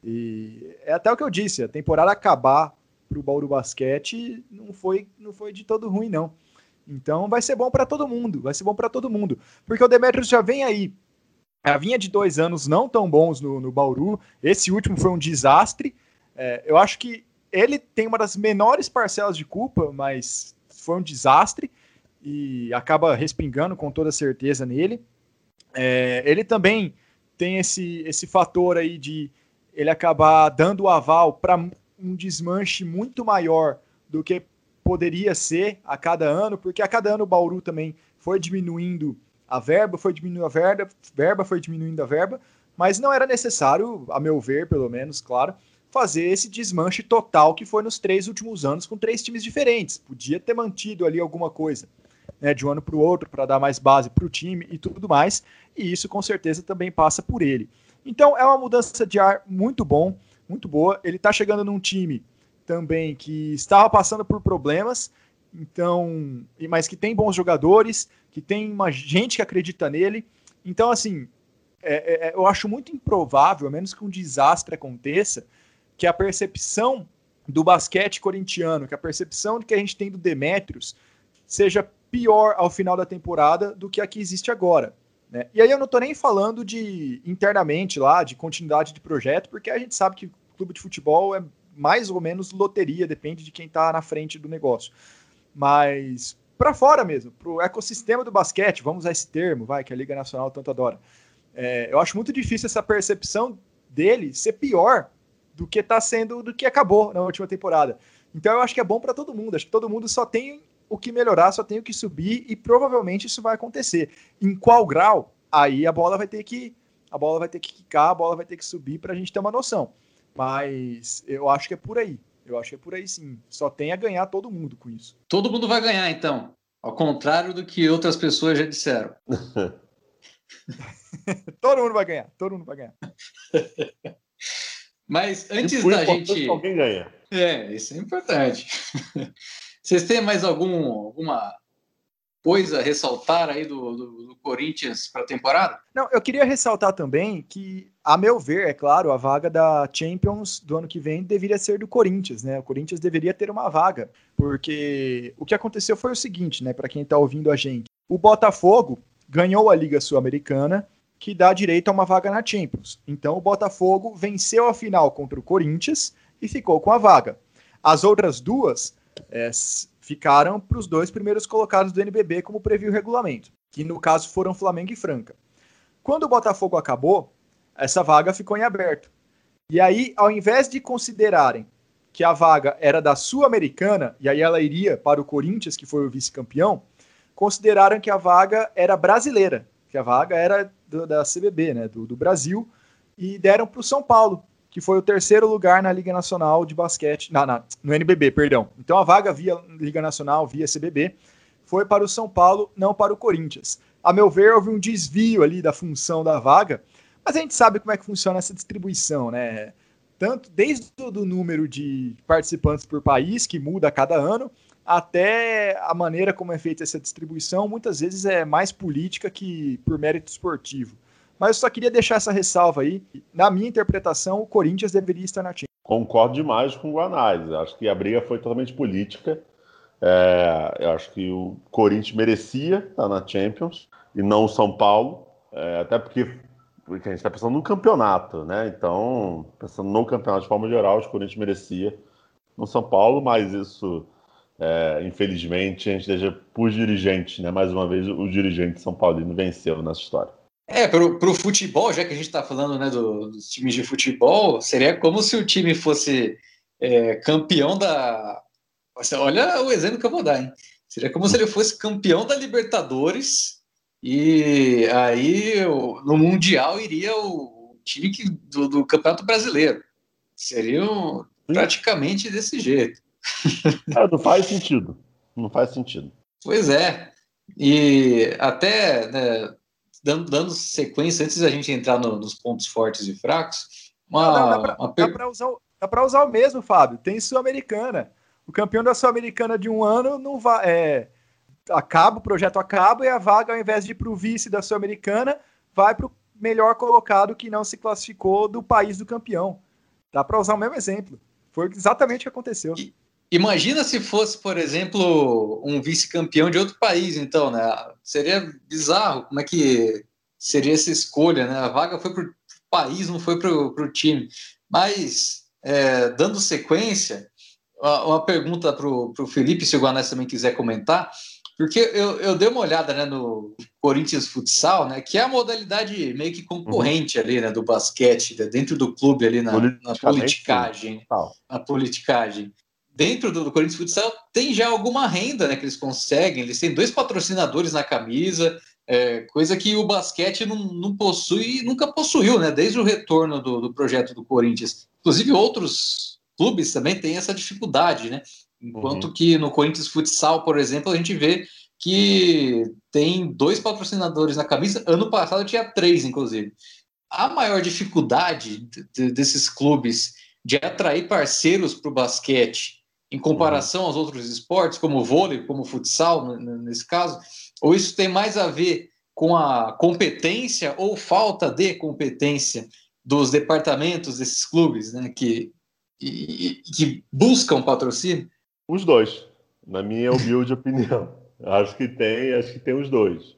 Speaker 2: E é até o que eu disse, a temporada acabar para o Bauru Basquete não foi, não foi de todo ruim, não. Então vai ser bom para todo mundo, vai ser bom para todo mundo. Porque o Demetrius já vem aí. A vinha de dois anos não tão bons no, no Bauru. Esse último foi um desastre. É, eu acho que ele tem uma das menores parcelas de culpa, mas foi um desastre e acaba respingando com toda certeza nele. É, ele também tem esse, esse fator aí de ele acabar dando o aval para um desmanche muito maior do que poderia ser a cada ano, porque a cada ano o Bauru também foi diminuindo a verba, foi diminuindo a verba, verba foi diminuindo a verba, mas não era necessário, a meu ver, pelo menos, claro, fazer esse desmanche total que foi nos três últimos anos com três times diferentes. Podia ter mantido ali alguma coisa né, de um ano para o outro para dar mais base para o time e tudo mais, e isso com certeza também passa por ele. Então é uma mudança de ar muito bom, muito boa. Ele está chegando num time também que estava passando por problemas, então, mas que tem bons jogadores, que tem uma gente que acredita nele. Então, assim, é, é, é, eu acho muito improvável, a menos que um desastre aconteça, que a percepção do basquete corintiano, que a percepção que a gente tem do Demetrios seja pior ao final da temporada do que a que existe agora. Né? E aí eu não estou nem falando de internamente lá, de continuidade de projeto, porque a gente sabe que clube de futebol é mais ou menos loteria, depende de quem está na frente do negócio. Mas para fora mesmo, para o ecossistema do basquete, vamos usar esse termo, vai, que a Liga Nacional tanto adora. É, eu acho muito difícil essa percepção dele ser pior do que está sendo, do que acabou na última temporada. Então eu acho que é bom para todo mundo. Acho que todo mundo só tem o que melhorar, só tem o que subir e provavelmente isso vai acontecer. Em qual grau? Aí a bola vai ter que a bola vai ter que quicar, a bola vai ter que subir para a gente ter uma noção. Mas eu acho que é por aí. Eu acho que é por aí sim. Só tem a ganhar todo mundo com isso.
Speaker 1: Todo mundo vai ganhar, então. Ao contrário do que outras pessoas já disseram.
Speaker 2: todo mundo vai ganhar. Todo mundo vai ganhar.
Speaker 1: Mas antes da gente.
Speaker 3: Alguém ganha.
Speaker 1: É, isso é importante. Vocês têm mais algum, alguma coisa a ressaltar aí do, do, do Corinthians para a temporada?
Speaker 2: Não, eu queria ressaltar também que, a meu ver, é claro, a vaga da Champions do ano que vem deveria ser do Corinthians, né? O Corinthians deveria ter uma vaga, porque o que aconteceu foi o seguinte, né? Para quem está ouvindo a gente, o Botafogo ganhou a Liga Sul-Americana, que dá direito a uma vaga na Champions. Então o Botafogo venceu a final contra o Corinthians e ficou com a vaga. As outras duas é, ficaram para os dois primeiros colocados do NBB, como previu o regulamento, que no caso foram Flamengo e Franca. Quando o Botafogo acabou, essa vaga ficou em aberto. E aí, ao invés de considerarem que a vaga era da Sul-Americana, e aí ela iria para o Corinthians, que foi o vice-campeão, consideraram que a vaga era brasileira, que a vaga era do, da CBB, né, do, do Brasil, e deram para o São Paulo, que foi o terceiro lugar na Liga Nacional de Basquete, na, na, no NBB, perdão. Então a vaga via Liga Nacional, via CBB, foi para o São Paulo, não para o Corinthians. A meu ver, houve um desvio ali da função da vaga, mas a gente sabe como é que funciona essa distribuição, né? Tanto desde o número de participantes por país, que muda a cada ano, até a maneira como é feita essa distribuição, muitas vezes é mais política que por mérito esportivo. Mas eu só queria deixar essa ressalva aí. Na minha interpretação, o Corinthians deveria estar na Champions.
Speaker 3: Concordo demais com o Guanais. Acho que a briga foi totalmente política. É, eu acho que o Corinthians merecia estar na Champions e não o São Paulo. É, até porque, porque a gente está pensando no campeonato, né? Então, pensando no campeonato de forma geral, o Corinthians merecia no São Paulo, mas isso, é, infelizmente, a gente deixa por dirigentes, né? Mais uma vez, o dirigente São Paulino venceu nessa história.
Speaker 1: É, para o futebol, já que a gente está falando né, do, dos times de futebol, seria como se o time fosse é, campeão da, Olha o exemplo que eu vou dar, hein? Seria como se ele fosse campeão da Libertadores e aí no Mundial iria o time que, do, do Campeonato Brasileiro. Seria praticamente desse jeito.
Speaker 3: É, não faz sentido. Não faz sentido.
Speaker 1: Pois é. E até né, dando, dando, sequência, antes da gente entrar no, nos pontos fortes e fracos, uma,
Speaker 2: não, dá para usar, usar o mesmo, Fábio. Tem Sul-Americana. O campeão da Sul-Americana de um ano não vai. É, acaba, o projeto acaba e a vaga, ao invés de ir para o vice da Sul-Americana, vai para o melhor colocado que não se classificou do país do campeão. Dá para usar o mesmo exemplo. Foi exatamente o que aconteceu. E,
Speaker 1: imagina se fosse, por exemplo, um vice-campeão de outro país, então, né? Seria bizarro. Como é que seria essa escolha, né? A vaga foi para o país, não foi para o time. Mas, é, dando sequência, uma pergunta para o Felipe, se o Guanés também quiser comentar. Porque eu, eu dei uma olhada né, no Corinthians Futsal, né, que é a modalidade meio que concorrente uhum. ali, né, do basquete, né, dentro do clube ali na, na politicagem. Na politicagem. Dentro do, do, Corinthians Futsal tem já alguma renda né, que eles conseguem, eles têm dois patrocinadores na camisa, é, coisa que o basquete não, não possui, nunca possuiu, né, desde o retorno do, do projeto do Corinthians. Inclusive outros clubes também têm essa dificuldade, né? Enquanto uhum. que no Corinthians Futsal, por exemplo, a gente vê que tem dois patrocinadores na camisa. Ano passado tinha três, inclusive. A maior dificuldade desses clubes de atrair parceiros para o basquete em comparação uhum. aos outros esportes, como o vôlei, como o futsal, nesse caso, ou isso tem mais a ver com a competência ou falta de competência dos departamentos desses clubes, né, que, e, que buscam patrocínio?
Speaker 3: Os dois, na minha humilde opinião. Acho que tem, acho que tem os dois.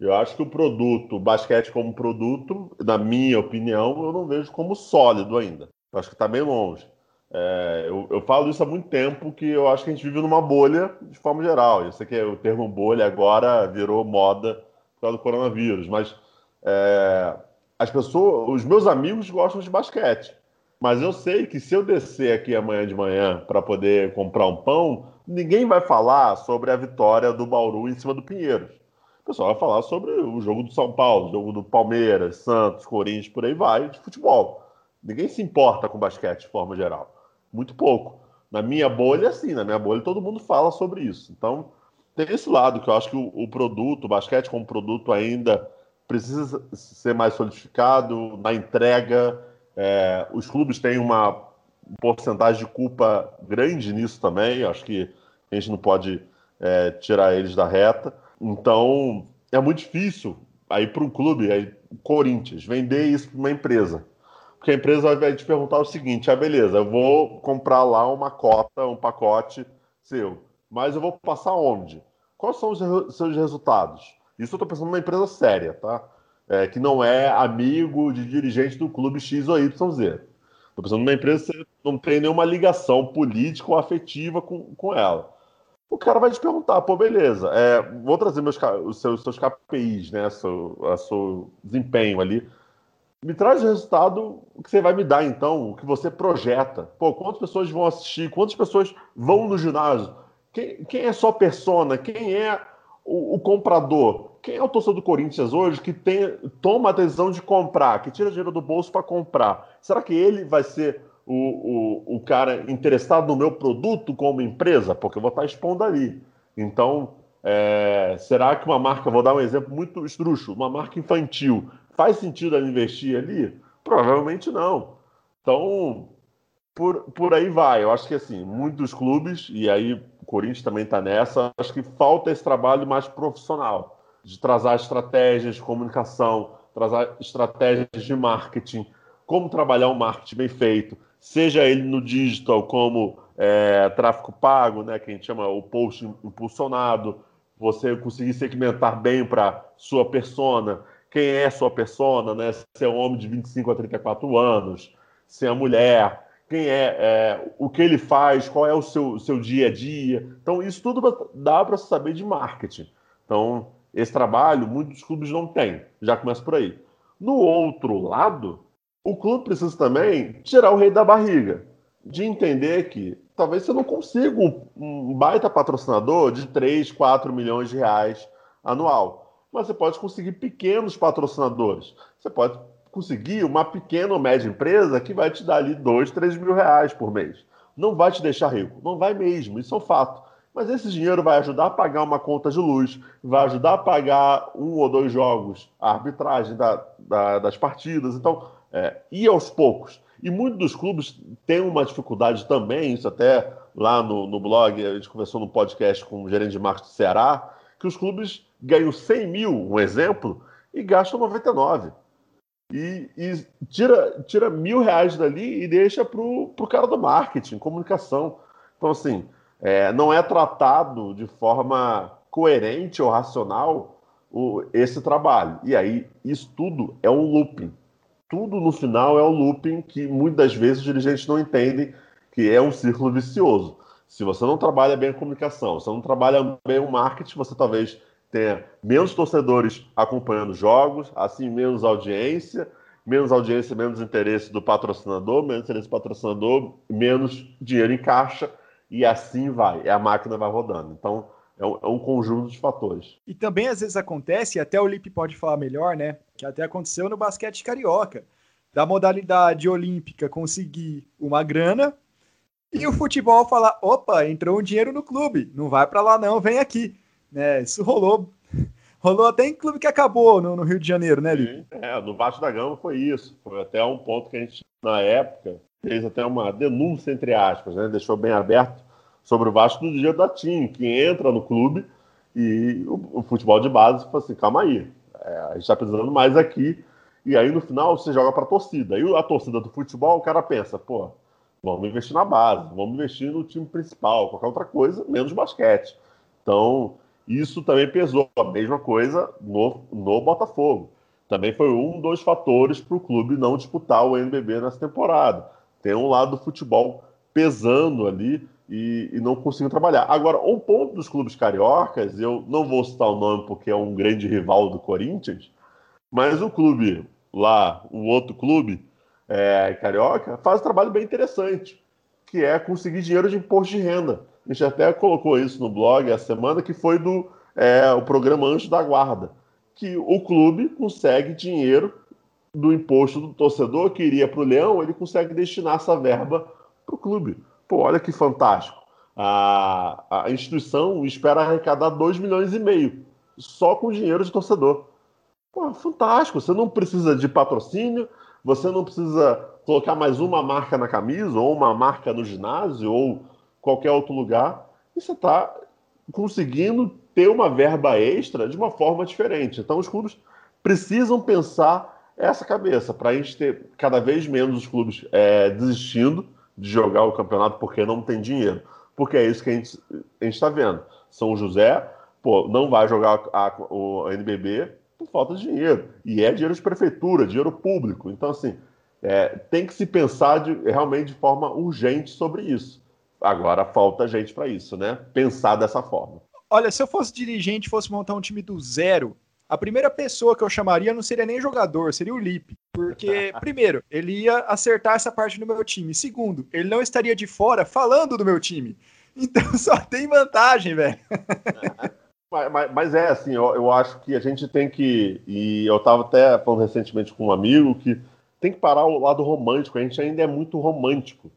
Speaker 3: Eu acho que o produto, o basquete como produto, na minha opinião, eu não vejo como sólido ainda. Eu acho que está bem longe. É, eu, eu, falo isso há muito tempo que eu acho que a gente vive numa bolha de forma geral. Eu sei que o termo bolha agora virou moda por causa do coronavírus, mas é, as pessoas, os meus amigos gostam de basquete. Mas eu sei que se eu descer aqui amanhã de manhã para poder comprar um pão, ninguém vai falar sobre a vitória do Bauru em cima do Pinheiros. O pessoal vai falar sobre o jogo do São Paulo, o jogo do Palmeiras, Santos, Corinthians, por aí vai, de futebol. Ninguém se importa com basquete de forma geral. Muito pouco. Na minha bolha, sim, na minha bolha todo mundo fala sobre isso. Então, tem esse lado que eu acho que o, o produto, o basquete como produto ainda precisa ser mais solidificado na entrega, é, os clubes têm uma porcentagem de culpa grande nisso também. Acho que a gente não pode é, tirar eles da reta. Então, é muito difícil aí para um clube, aí, Corinthians, vender isso para uma empresa. Porque a empresa vai te perguntar o seguinte: ah, beleza, eu vou comprar lá uma cota, um pacote seu, mas eu vou passar onde? Quais são os seus resultados? Isso eu estou pensando numa empresa séria, tá? é, que não é amigo de dirigente do clube X ou Y, Z. Estou pensando numa empresa que não tem nenhuma ligação política ou afetiva com, com ela. O cara vai te perguntar, pô, beleza, é, vou trazer meus, os seus, seus KPIs, né, seu, seu desempenho ali. Me traz o resultado que você vai me dar, então, o que você projeta. Pô, quantas pessoas vão assistir? Quantas pessoas vão no ginásio? Quem, quem é sua persona? Quem é o, o, comprador, quem é o torcedor do Corinthians hoje que tem, toma a decisão de comprar, que tira dinheiro do bolso para comprar? Será que ele vai ser o, o, o cara interessado no meu produto como empresa? Porque eu vou estar expondo ali. Então, é, será que uma marca, vou dar um exemplo muito estruxo, uma marca infantil, faz sentido ela investir ali? Provavelmente não. Então, por, por aí vai. Eu acho que assim, muitos clubes, e aí o Corinthians também está nessa, acho que falta esse trabalho mais profissional, de trazer estratégias de comunicação, trazer estratégias de marketing, como trabalhar um marketing bem feito, seja ele no digital, como é, tráfego pago, né, que a gente chama o post impulsionado, você conseguir segmentar bem para sua persona, quem é sua persona, né, se é um homem de 25 a 34 anos, se é mulher, quem é, é, o que ele faz, qual é o seu, seu dia a dia. Então, isso tudo dá para saber de marketing. Então, esse trabalho muitos clubes não têm. Já começa por aí. No outro lado, o clube precisa também tirar o rei da barriga, de entender que talvez você não consiga um baita patrocinador de 3, 4 milhões de reais anual. Mas você pode conseguir pequenos patrocinadores. Você pode conseguir uma pequena ou média empresa que vai te dar ali 2, 3 mil reais por mês. Não vai te deixar rico. Não vai mesmo, isso é um fato. Mas esse dinheiro vai ajudar a pagar uma conta de luz, vai ajudar a pagar um ou dois jogos, a arbitragem da, da, das partidas. Então, é, e aos poucos. E muitos dos clubes têm uma dificuldade também, isso até lá no, no blog, a gente conversou no podcast com o gerente de marketing do Ceará, que os clubes ganham 100 mil, um exemplo, e gastam 99. E, e tira, tira mil reais dali e deixa para o cara do marketing, comunicação. Então, assim, é, não é tratado de forma coerente ou racional o, esse trabalho. E aí, isso tudo é um looping. Tudo no final é um looping que muitas vezes os dirigentes não entendem que é um círculo vicioso. Se você não trabalha bem a comunicação, se você não trabalha bem o marketing, você talvez tenha menos torcedores acompanhando jogos, assim menos audiência, menos audiência, menos interesse do patrocinador, menos interesse do patrocinador, menos dinheiro em caixa, e assim vai, a máquina vai rodando. Então, é um, é um, conjunto de fatores.
Speaker 2: E também às vezes acontece, e até o Lipe pode falar melhor, né? Que até aconteceu no basquete carioca, da modalidade olímpica conseguir uma grana e o futebol falar: opa, entrou um dinheiro no clube, não vai para lá não, vem aqui. Né, isso rolou. Rolou até em clube que acabou no, no Rio de Janeiro, né, Lipe?
Speaker 3: É, no Vasco da Gama foi isso. Foi até um ponto que a gente, na época, fez até uma denúncia, entre aspas, né? deixou bem aberto sobre o Vasco do dia da TIM, que entra no clube e o, o futebol de base fala assim, calma aí, é, a gente está precisando mais aqui. E aí no final você joga para a torcida. E a torcida do futebol, o cara pensa, pô, vamos investir na base, vamos investir no time principal, qualquer outra coisa, menos basquete. Então, isso também pesou. A mesma coisa no, no Botafogo. Também foi um dos fatores para o clube não disputar o NBB nessa temporada tem um lado do futebol pesando ali e, e não conseguindo trabalhar. Agora, um ponto dos clubes cariocas, eu não vou citar o nome porque é um grande rival do Corinthians, mas o clube lá, o outro clube é, carioca, faz um trabalho bem interessante, que é conseguir dinheiro de imposto de renda. A gente até colocou isso no blog essa semana, que foi do é, o programa Anjo da Guarda, que o clube consegue dinheiro do imposto do torcedor que iria para o Leão, ele consegue destinar essa verba para o clube. Pô, olha que fantástico. A, a instituição espera arrecadar 2 milhões e meio só com dinheiro de torcedor. Pô, fantástico. Você não precisa de patrocínio, você não precisa colocar mais uma marca na camisa, ou uma marca no ginásio, ou qualquer outro lugar. E você está conseguindo ter uma verba extra de uma forma diferente. Então, os clubes precisam pensar essa cabeça, para a gente ter cada vez menos os clubes é, desistindo de jogar o campeonato porque não tem dinheiro. Porque é isso que a gente está vendo. São José, pô, não vai jogar a, o NBB por falta de dinheiro. E é dinheiro de prefeitura, dinheiro público. Então, assim, é, tem que se pensar de, realmente de forma urgente sobre isso. Agora falta gente para isso, né? Pensar dessa forma.
Speaker 2: Olha, se eu fosse dirigente fosse montar um time do zero, a primeira pessoa que eu chamaria não seria nem jogador, seria o Lipe. Porque, primeiro, ele ia acertar essa parte do meu time. Segundo, ele não estaria de fora falando do meu time. Então só tem vantagem, velho.
Speaker 3: Mas, mas, é assim, eu, eu, acho que a gente tem que. E eu estava até falando recentemente com um amigo que tem que parar o lado romântico. A gente ainda é muito romântico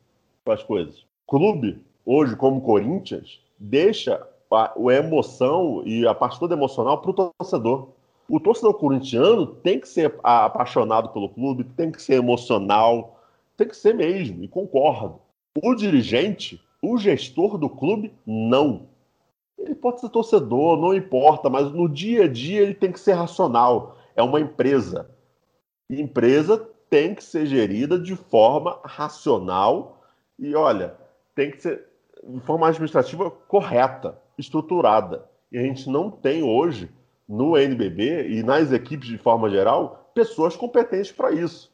Speaker 3: com as coisas. Clube, hoje, como Corinthians, deixa a, a emoção e a parte toda emocional para o torcedor. O torcedor corintiano tem que ser apaixonado pelo clube, tem que ser emocional, tem que ser mesmo, e concordo. O dirigente, o gestor do clube, não. Ele pode ser torcedor, não importa, mas no dia a dia ele tem que ser racional. É uma empresa. E empresa tem que ser gerida de forma racional e, olha, tem que ser de forma administrativa correta, estruturada. E a gente não tem hoje no NBB e nas equipes de forma geral pessoas competentes para isso.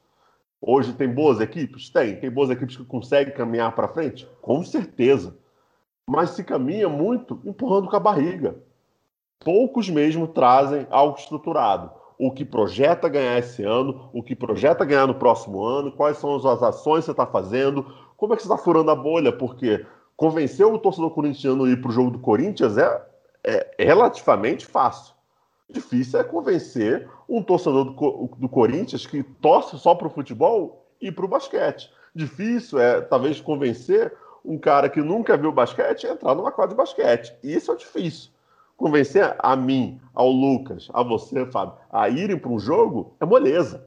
Speaker 3: Hoje tem boas equipes? Tem. Tem boas equipes que conseguem caminhar para frente? Com certeza. Mas se caminha muito empurrando com a barriga. Poucos mesmo trazem algo estruturado. O que projeta ganhar esse ano, o que projeta ganhar no próximo ano, quais são as ações que você está fazendo, como é que você está furando a bolha, porque convencer o torcedor corintiano a ir para o jogo do Corinthians é, é relativamente fácil. Difícil é convencer um torcedor do, do Corinthians que torce só para o futebol e para o basquete. Difícil é, talvez, convencer um cara que nunca viu basquete entrar numa quadra de basquete. Isso é difícil. Convencer a mim, ao Lucas, a você, Fábio, a irem para um jogo é moleza.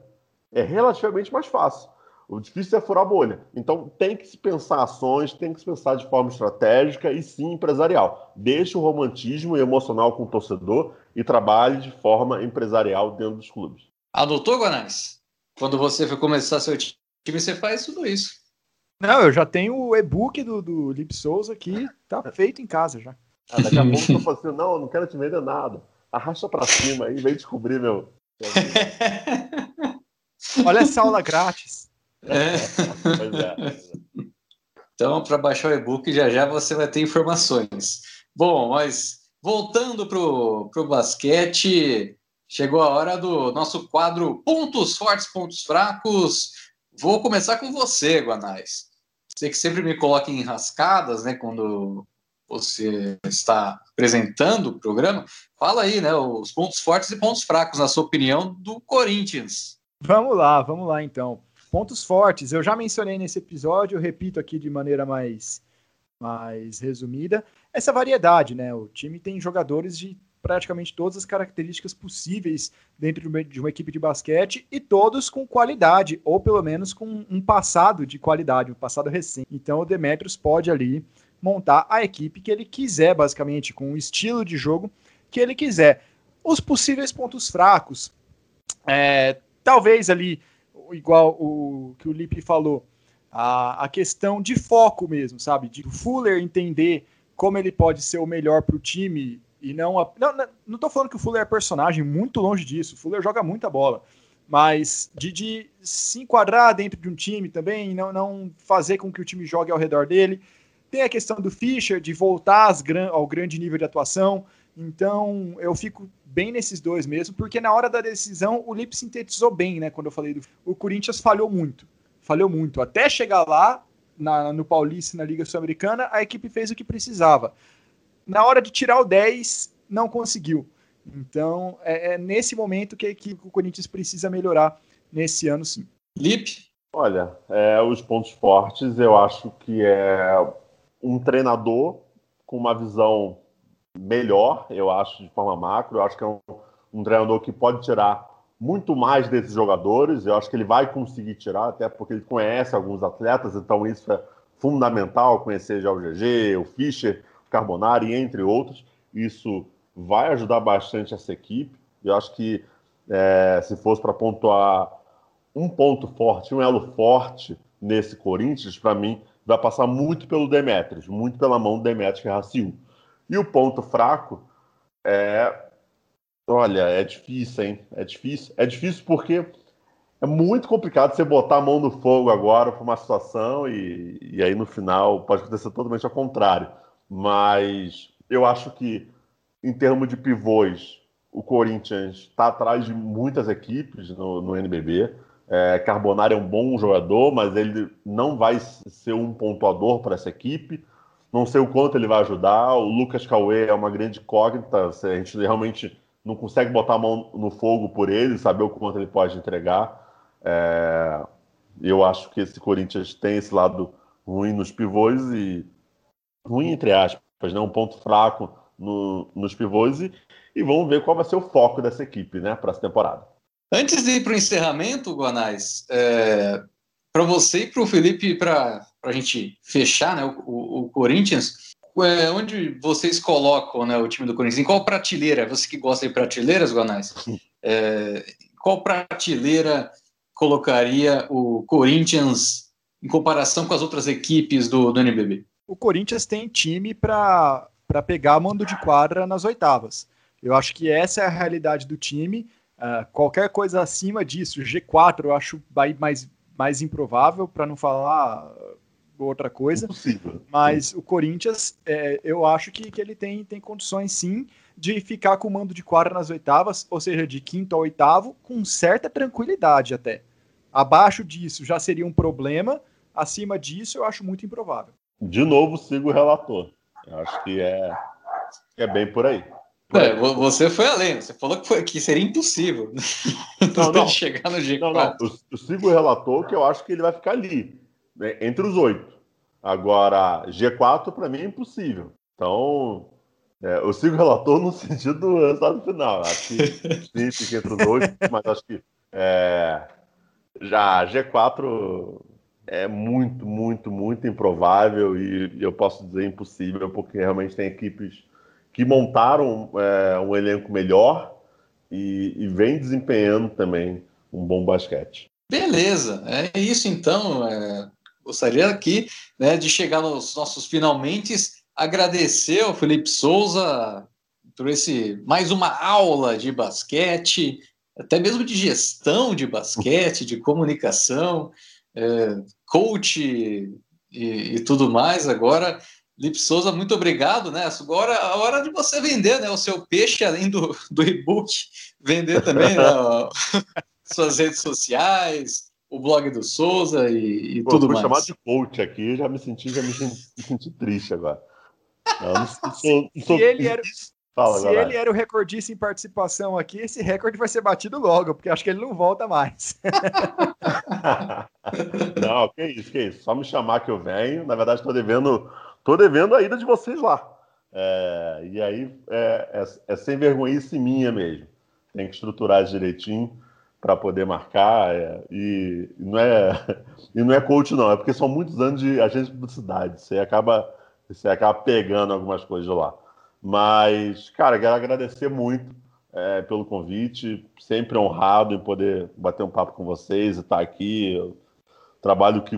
Speaker 3: É relativamente mais fácil. O difícil é furar a bolha. Então tem que se pensar ações, tem que se pensar de forma estratégica e sim empresarial. Deixe o romantismo emocional com o torcedor e trabalhe de forma empresarial dentro dos clubes.
Speaker 1: Adotou, Guanais? Quando você for começar seu time, você faz tudo isso.
Speaker 2: Não, eu já tenho o e-book do, do Lip Souza aqui, tá feito em casa já.
Speaker 3: Ah, daqui a pouco eu falo assim, não, eu não quero te vender nada. Arrasta pra cima aí, vem descobrir meu.
Speaker 2: Olha essa aula grátis.
Speaker 1: É. Pois é. Então, para baixar o e-book, já já você vai ter informações. Bom, mas voltando para o basquete, chegou a hora do nosso quadro Pontos Fortes, Pontos Fracos. Vou começar com você, Guanais. Você que sempre me coloca em rascadas, né, quando você está apresentando o programa. Fala aí, né, os pontos fortes e pontos fracos, na sua opinião, do Corinthians.
Speaker 2: Vamos lá, vamos lá então. Pontos fortes, eu já mencionei nesse episódio, eu repito aqui de maneira mais, mais resumida, essa variedade, né? O time tem jogadores de praticamente todas as características possíveis dentro de uma equipe de basquete e todos com qualidade, ou pelo menos com um passado de qualidade, um passado recente. Então o Demetrius pode ali montar a equipe que ele quiser, basicamente, com o estilo de jogo que ele quiser. Os possíveis pontos fracos, é, talvez ali igual o que o Lipe falou, a, a questão de foco mesmo, sabe? De Fuller entender como ele pode ser o melhor para o time e não, a, não. Não tô falando que o Fuller é personagem, muito longe disso. O Fuller joga muita bola. Mas de, de se enquadrar dentro de um time também, não, não fazer com que o time jogue ao redor dele. Tem a questão do Fischer, de voltar ao grande nível de atuação. Então, eu fico bem nesses dois mesmo, porque na hora da decisão o Lip sintetizou bem, né? Quando eu falei do. O Corinthians falhou muito. Falhou muito. Até chegar lá, na, no Paulista, na Liga Sul-Americana, a equipe fez o que precisava. Na hora de tirar o 10, não conseguiu. Então, é, é nesse momento que, que, o Corinthians precisa melhorar nesse ano, sim.
Speaker 1: Lip?
Speaker 3: Olha, é, os pontos fortes, eu acho que é um treinador com uma visão melhor, eu acho, de forma macro. Eu acho que é um, um treinador que pode tirar muito mais desses jogadores. Eu acho que ele vai conseguir tirar, até porque ele conhece alguns atletas, então isso é fundamental, conhecer já o GG, o Fischer, Carbonari, entre outros. Isso vai ajudar bastante essa equipe. Eu acho que é, se fosse para pontuar um ponto forte, um elo forte nesse Corinthians, para mim, vai passar muito pelo Demetrius, muito pela mão do Demetrius Raciu. E o ponto fraco é. Olha, é difícil, hein? É difícil. É difícil porque é muito complicado você botar a mão no fogo agora para uma situação e, e aí no final pode acontecer totalmente ao contrário. Mas eu acho que, em termos de pivôs, o Corinthians está atrás de muitas equipes no, no NBB. É, Carbonari é um bom jogador, mas ele não vai ser um pontuador para essa equipe. Não sei o quanto ele vai ajudar. O Lucas Cauê é uma grande incógnita. A gente realmente não consegue botar a mão no fogo por ele, saber o quanto ele pode entregar. É... Eu acho que esse Corinthians tem esse lado ruim nos pivôs e ruim entre aspas, né? um ponto fraco no, nos pivôs e, e vamos ver qual vai ser o foco dessa equipe, né, para essa temporada.
Speaker 1: Antes de ir para o encerramento, Guanais, é, para você e para o Felipe, para a gente fechar né, o, o, o Corinthians, é, onde vocês colocam né, o time do Corinthians? Em qual prateleira? Você que gosta de prateleiras, Guanais? É, qual prateleira colocaria o Corinthians em comparação com as outras equipes do, do NBB?
Speaker 2: O Corinthians tem time para pegar mando de quadra nas oitavas. Eu acho que essa é a realidade do time. Uh, qualquer coisa acima disso, G4, eu acho mais mais improvável, para não falar outra coisa.
Speaker 3: Impossível.
Speaker 2: Mas o Corinthians, é, eu acho que, que ele tem, tem condições sim de ficar com o mando de quadra nas oitavas, ou seja, de quinto ao oitavo, com certa tranquilidade até. Abaixo disso já seria um problema, acima disso eu acho muito improvável.
Speaker 3: De novo, sigo o relator. Eu acho que é, é bem por aí.
Speaker 1: É, você foi além, você falou que, foi, que seria impossível
Speaker 3: não, não. chegar no G4. Não, não. Eu, eu sigo o relator que eu acho que ele vai ficar ali, né, entre os oito. Agora, G4 para mim é impossível. Então, é, eu sigo o relator no sentido do resultado final. Acho que sim, fica entre os oito, mas acho que é, já G4 é muito, muito, muito improvável e eu posso dizer impossível, porque realmente tem equipes que montaram é, um elenco melhor e, e vem desempenhando também um bom basquete.
Speaker 1: Beleza, é isso então. É, gostaria aqui né, de chegar nos nossos finalmente, agradecer ao Felipe Souza por esse mais uma aula de basquete, até mesmo de gestão de basquete, de comunicação, é, coach e, e tudo mais. Agora Lip Souza, muito obrigado, né? Agora a hora de você vender, né? O seu peixe, além do, do e-book, vender também né? suas redes sociais, o blog do Souza e, e Pô, tudo mais.
Speaker 3: chamado de coach aqui, já me senti, já me senti, me senti triste agora. Não, não sou,
Speaker 2: não sou... Ele era, Fala, Se ele era o recordista em participação aqui, esse recorde vai ser batido logo, porque acho que ele não volta mais.
Speaker 3: não, que isso, que isso. Só me chamar que eu venho. Na verdade, estou devendo Tô devendo a ida de vocês lá. É, e aí é, é, é, sem vergonhice minha mesmo. Tem que estruturar direitinho para poder marcar. É, e, e, não é, e não é coach, não, é porque são muitos anos de agência de publicidade. Você acaba, você acaba pegando algumas coisas lá. Mas, cara, quero agradecer muito é, pelo convite. Sempre honrado em poder bater um papo com vocês e estar aqui. O trabalho que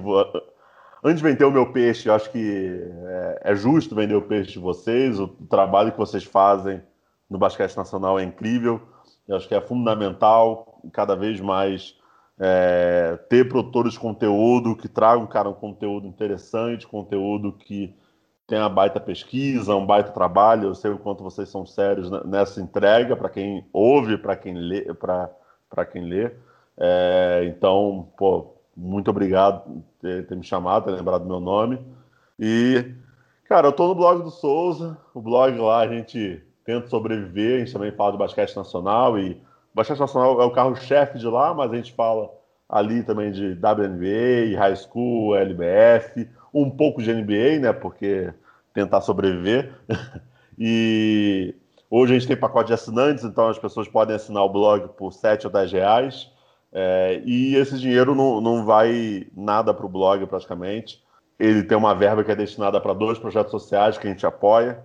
Speaker 3: antes de vender o meu peixe, eu acho que é, é, justo vender o peixe de vocês. O trabalho que vocês fazem no basquete nacional é incrível. Eu acho que é fundamental cada vez mais é, ter produtores de conteúdo que tragam, cara, um conteúdo interessante, conteúdo que tenha baita pesquisa, um baita trabalho. Eu sei o quanto vocês são sérios nessa entrega para quem ouve, para quem lê, para quem lê. É, então, pô, muito obrigado por ter, ter, me chamado, ter lembrado meu nome. E, cara, eu tô no blog do Souza. O blog lá a gente tenta sobreviver, a gente também fala do basquete nacional e o basquete nacional é o carro-chefe de lá, mas a gente fala ali também de WNBA, High School, LBF, um pouco de NBA, né? Porque tentar sobreviver. e hoje a gente tem pacote de assinantes, então as pessoas podem assinar o blog por 7 ou 10 reais. É, e esse dinheiro não, não vai nada para o blog praticamente. Ele tem uma verba que é destinada para dois projetos sociais que a gente apoia,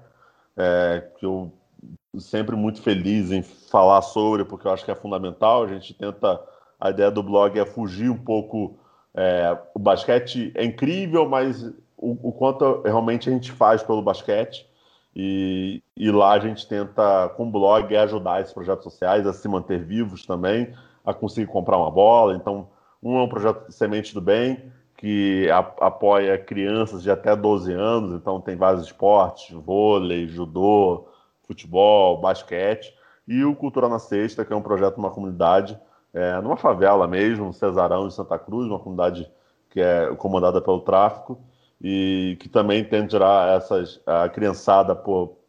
Speaker 3: é, que eu sempre muito feliz em falar sobre, porque eu acho que é fundamental. A gente tenta. A ideia do blog é fugir um pouco. É, o basquete é incrível, mas o, o, quanto realmente a gente faz pelo basquete. E, e lá a gente tenta, com o blog, ajudar esses projetos sociais a se manter vivos também a conseguir comprar uma bola. Então, um é um projeto de Semente do Bem, que apoia crianças de até 12 anos, então tem vários esportes, vôlei, judô, futebol, basquete, e o Cultura na Sexta, que é um projeto numa comunidade, é, numa favela mesmo, Cesarão de Santa Cruz, uma comunidade que é comandada pelo tráfico, e que também tenta tirar essas, a criançada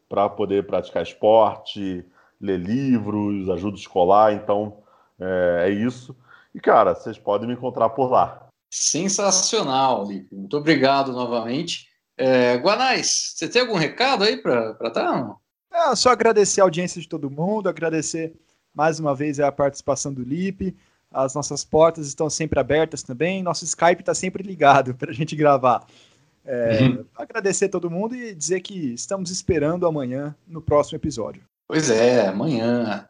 Speaker 3: para poder praticar esporte, ler livros, ajuda escolar, então é, é isso. E, cara, vocês podem me encontrar por lá.
Speaker 1: Sensacional, Lipe. Muito obrigado novamente. É, Guanais, você tem algum recado aí para dar?
Speaker 2: É, só agradecer a audiência de todo mundo, agradecer mais uma vez a participação do Lipe. As nossas portas estão sempre abertas também. Nosso Skype está sempre ligado para a gente gravar. É, uhum. Agradecer a todo mundo e dizer que estamos esperando amanhã no próximo episódio.
Speaker 1: Pois é, amanhã,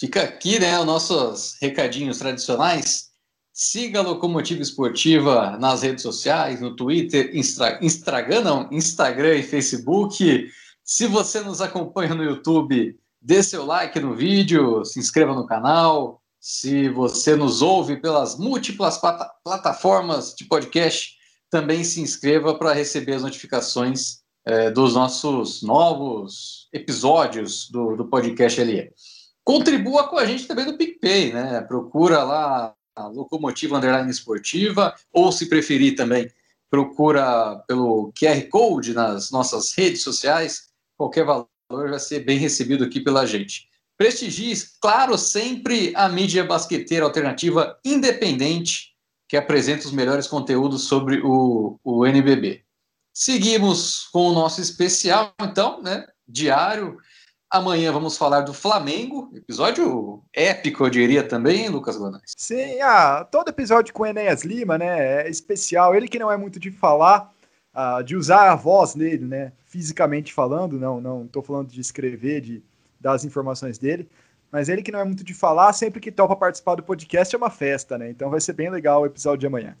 Speaker 1: Fica aqui, né, os nossos recadinhos tradicionais. Siga a Locomotiva Esportiva nas redes sociais, no Twitter, Instra, Instagram, não, Instagram e Facebook. Se você nos acompanha no YouTube, dê seu like no vídeo, se inscreva no canal. Se você nos ouve pelas múltiplas plata plataformas de podcast, também se inscreva para receber as notificações é, dos nossos novos episódios do, do podcast LE. Contribua com a gente também no PicPay, né? Procura lá a Locomotiva Underline Esportiva, ou se preferir também, procura pelo QR Code nas nossas redes sociais. Qualquer valor vai ser bem recebido aqui pela gente. Prestigie, claro, sempre a mídia basqueteira alternativa independente que apresenta os melhores conteúdos sobre o, o NBB. Seguimos com o nosso especial, então, né? Diário. Amanhã vamos falar do Flamengo, episódio épico, eu diria também, Lucas Guanais.
Speaker 2: Sim, ah, todo episódio com o Enéas Lima, né, é especial. Ele que não é muito de falar, ah, de usar a voz dele, né, fisicamente falando, não, não estou falando de escrever, de dar as informações dele, mas ele que não é muito de falar, sempre que topa participar do podcast é uma festa, né, então vai ser bem legal o episódio de amanhã.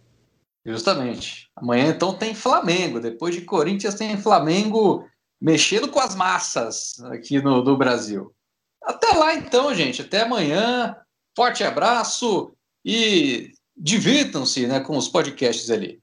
Speaker 1: Justamente. Amanhã então tem Flamengo. Depois de Corinthians tem Flamengo mexendo com as massas aqui no, no Brasil. Até lá então, gente. Até amanhã. Forte abraço e divirtam-se né, com os podcasts ali.